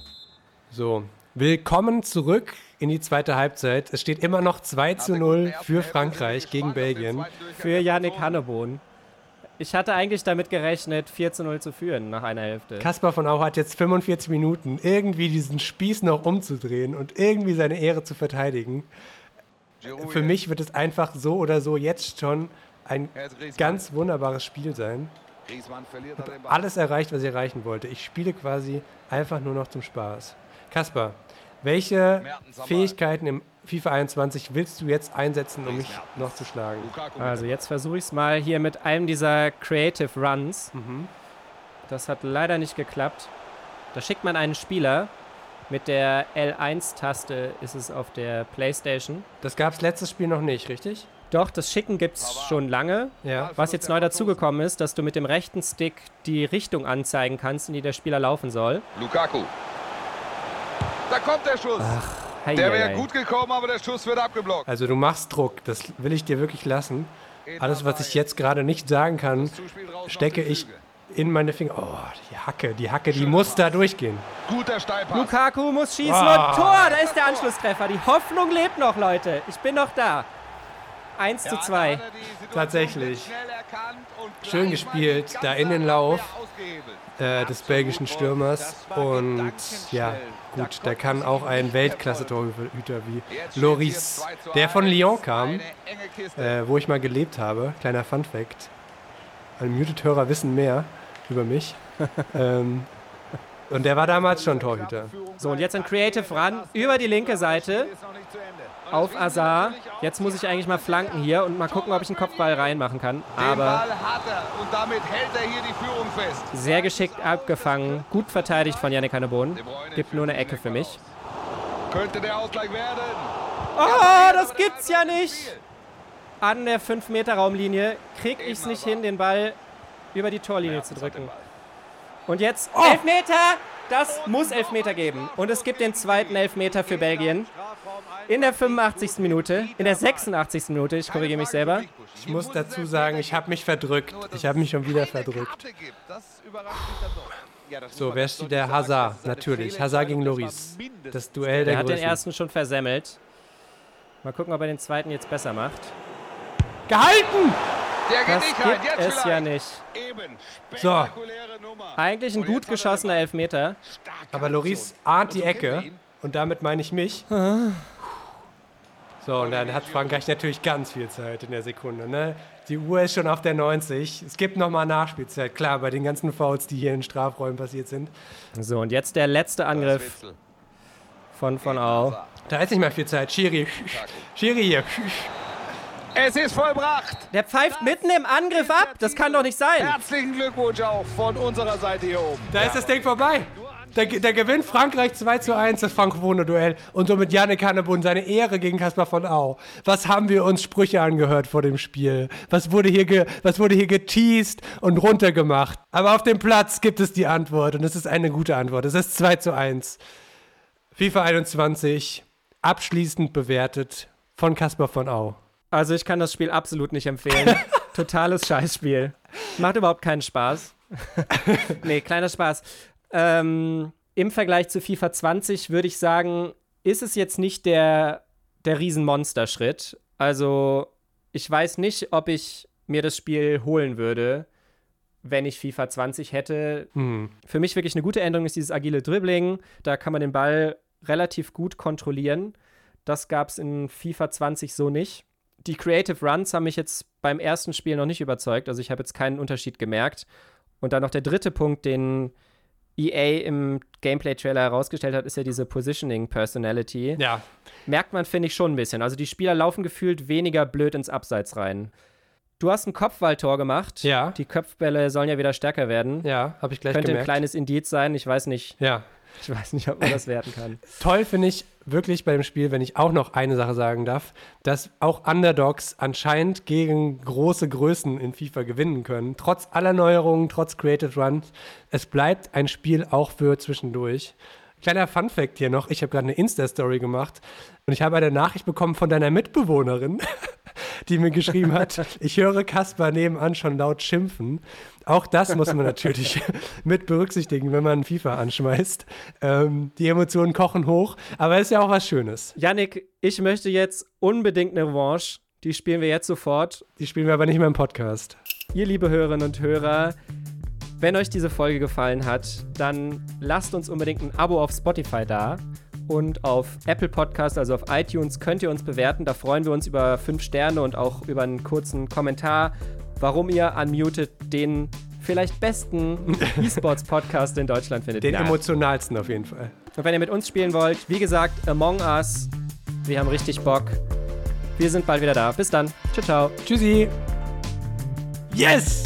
so. Willkommen zurück in die zweite Halbzeit. Es steht immer noch 2 zu 0 für Frankreich gegen Belgien. Für Yannick Hannebohn. Ich hatte eigentlich damit gerechnet, 4 zu 0 zu führen nach einer Hälfte. Kaspar von Au hat jetzt 45 Minuten, irgendwie diesen Spieß noch umzudrehen und irgendwie seine Ehre zu verteidigen. Für mich wird es einfach so oder so jetzt schon ein ganz wunderbares Spiel sein. Den Ball. alles erreicht, was ich erreichen wollte. Ich spiele quasi einfach nur noch zum Spaß. Kaspar, welche Fähigkeiten im FIFA 21 willst du jetzt einsetzen, um mich noch zu schlagen? Also jetzt versuche ich es mal hier mit einem dieser Creative Runs. Mhm. Das hat leider nicht geklappt. Da schickt man einen Spieler. Mit der L1-Taste ist es auf der Playstation. Das gab es letztes Spiel noch nicht, richtig? Doch, das Schicken gibt es schon lange. Ja. Was jetzt neu dazugekommen ist, dass du mit dem rechten Stick die Richtung anzeigen kannst, in die der Spieler laufen soll. Lukaku. Da kommt der Schuss. Hei, der wäre gut gekommen, aber der Schuss wird abgeblockt. Also du machst Druck, das will ich dir wirklich lassen. Alles, was ich jetzt gerade nicht sagen kann, stecke ich in meine Finger. Oh, die Hacke, die Hacke, die muss da durchgehen. Guter Steilpass. Lukaku muss schießen Ah. und Tor. Da ist der Anschlusstreffer. Die Hoffnung lebt noch, Leute. Ich bin noch da. 1 zu 2. Tatsächlich. Schön gespielt, da in den Lauf äh, des belgischen Stürmers. Und ja, gut, da kann auch ein Weltklasse-Torhüter wie Loris, der von Lyon kam, äh, wo ich mal gelebt habe. Kleiner Fun-Fact. Unmuted-Hörer wissen mehr über mich. ähm, und der war damals schon Torhüter. So, und jetzt ein Creative ran über die linke Seite auf Azar. Jetzt muss ich eigentlich mal flanken hier und mal gucken, ob ich einen Kopfball reinmachen kann. Den Aber Ball hat er und damit hält er hier die Führung fest. sehr geschickt abgefangen. Gut verteidigt von Yannick Hannebohn. Gibt nur eine Ecke für mich. Könnte der Ausgleich werden. Oh, das gibt's ja nicht! An der 5-Meter-Raumlinie krieg ich's nicht hin, den Ball über die Torlinie zu drücken. Und jetzt Elfmeter! Das muss Elfmeter geben. Und es gibt den zweiten Elfmeter für Belgien. In der 85. Minute, in der 86. Minute, ich korrigiere mich selber. Ich muss dazu sagen, ich habe mich verdrückt. Ich habe mich schon wieder verdrückt. So, wer steht der? Hazard, natürlich. Hazard gegen Loris. Das Duell der, Der hat den ersten schon versemmelt. Mal gucken, ob er den zweiten jetzt besser macht. Gehalten! Der geht Das gibt Jetzt es ja nicht. So. Eigentlich ein gut er geschossener. Elfmeter. Aber Loris ahnt die Und so kennt er Ecke. Und damit meine ich mich. So, und dann hat Frankreich natürlich ganz viel Zeit in der Sekunde. Ne? Die Uhr ist schon auf der 90. Es gibt nochmal Nachspielzeit. Klar, bei den ganzen Fouls, die hier in Strafräumen passiert sind. So, und jetzt der letzte Angriff von von Au. Da ist nicht mehr viel Zeit. Schiri. Schiri hier. Es ist vollbracht. Der pfeift mitten im Angriff ab. Das kann doch nicht sein. Herzlichen Glückwunsch auch von unserer Seite hier oben. Da ist das Ding vorbei. Da, da gewinnt Frankreich 2 zu 1 das frankophone Duell und somit Yannick Hannebund seine Ehre gegen Kaspar von Au. Was haben wir uns Sprüche angehört vor dem Spiel? Was wurde hier, ge, was wurde hier geteased und runtergemacht? Aber auf dem Platz gibt es die Antwort und es ist eine gute Antwort. Es ist 2 zu 1. FIFA 21 abschließend bewertet von Kaspar von Au. Also ich kann das Spiel absolut nicht empfehlen. Totales Scheißspiel. Macht überhaupt keinen Spaß. nee, kleiner Spaß. Ähm, Im Vergleich zu FIFA 20 würde ich sagen, ist es jetzt nicht der, der Riesenmonsterschritt. Also ich weiß nicht, ob ich mir das Spiel holen würde, wenn ich FIFA 20 hätte. Hm. Für mich wirklich eine gute Änderung ist dieses agile Dribbling. Da kann man den Ball relativ gut kontrollieren. Das gab es in FIFA 20 so nicht. Die Creative Runs haben mich jetzt beim ersten Spiel noch nicht überzeugt. Also ich habe jetzt keinen Unterschied gemerkt. Und dann noch der dritte Punkt, den EA im Gameplay-Trailer herausgestellt hat, ist ja diese Positioning Personality. Ja, Merkt man, finde ich, schon ein bisschen. Also die Spieler laufen gefühlt weniger blöd ins Abseits rein. Du hast ein Kopfballtor gemacht. Ja. Die Köpfbälle sollen ja wieder stärker werden. ja, habe ich gleich Könnte ein gemerkt. kleines Indiz sein. Ich weiß nicht, ja. Ich weiß nicht, ob man das werten kann. Toll finde ich wirklich bei dem Spiel, wenn ich auch noch eine Sache sagen darf, dass auch Underdogs anscheinend gegen große Größen in FIFA gewinnen können. Trotz aller Neuerungen, trotz Creative Runs. Es bleibt ein Spiel auch für zwischendurch. Kleiner Fun-Fact hier noch: Ich habe gerade eine Insta-Story gemacht und ich habe eine Nachricht bekommen von deiner Mitbewohnerin, die mir geschrieben hat: Ich höre Kaspar nebenan schon laut schimpfen. Auch das muss man natürlich mit berücksichtigen, wenn man FIFA anschmeißt. Ähm, die Emotionen kochen hoch, aber ist ja auch was Schönes. Yannick, ich möchte jetzt unbedingt eine Revanche. Die spielen wir jetzt sofort. Die spielen wir aber nicht mehr im Podcast. Ihr liebe Hörerinnen und Hörer, wenn euch diese Folge gefallen hat, dann lasst uns unbedingt ein Abo auf Spotify da. Und auf Apple Podcast, also auf iTunes, könnt ihr uns bewerten. Da freuen wir uns über fünf Sterne und auch über einen kurzen Kommentar, warum ihr Unmuted den vielleicht besten E-Sports-Podcast in Deutschland findet. Den Ja. emotionalsten auf jeden Fall. Und wenn ihr mit uns spielen wollt, wie gesagt, Among Us. Wir haben richtig Bock. Wir sind bald wieder da. Bis dann. Ciao, ciao. Tschüssi. Yes!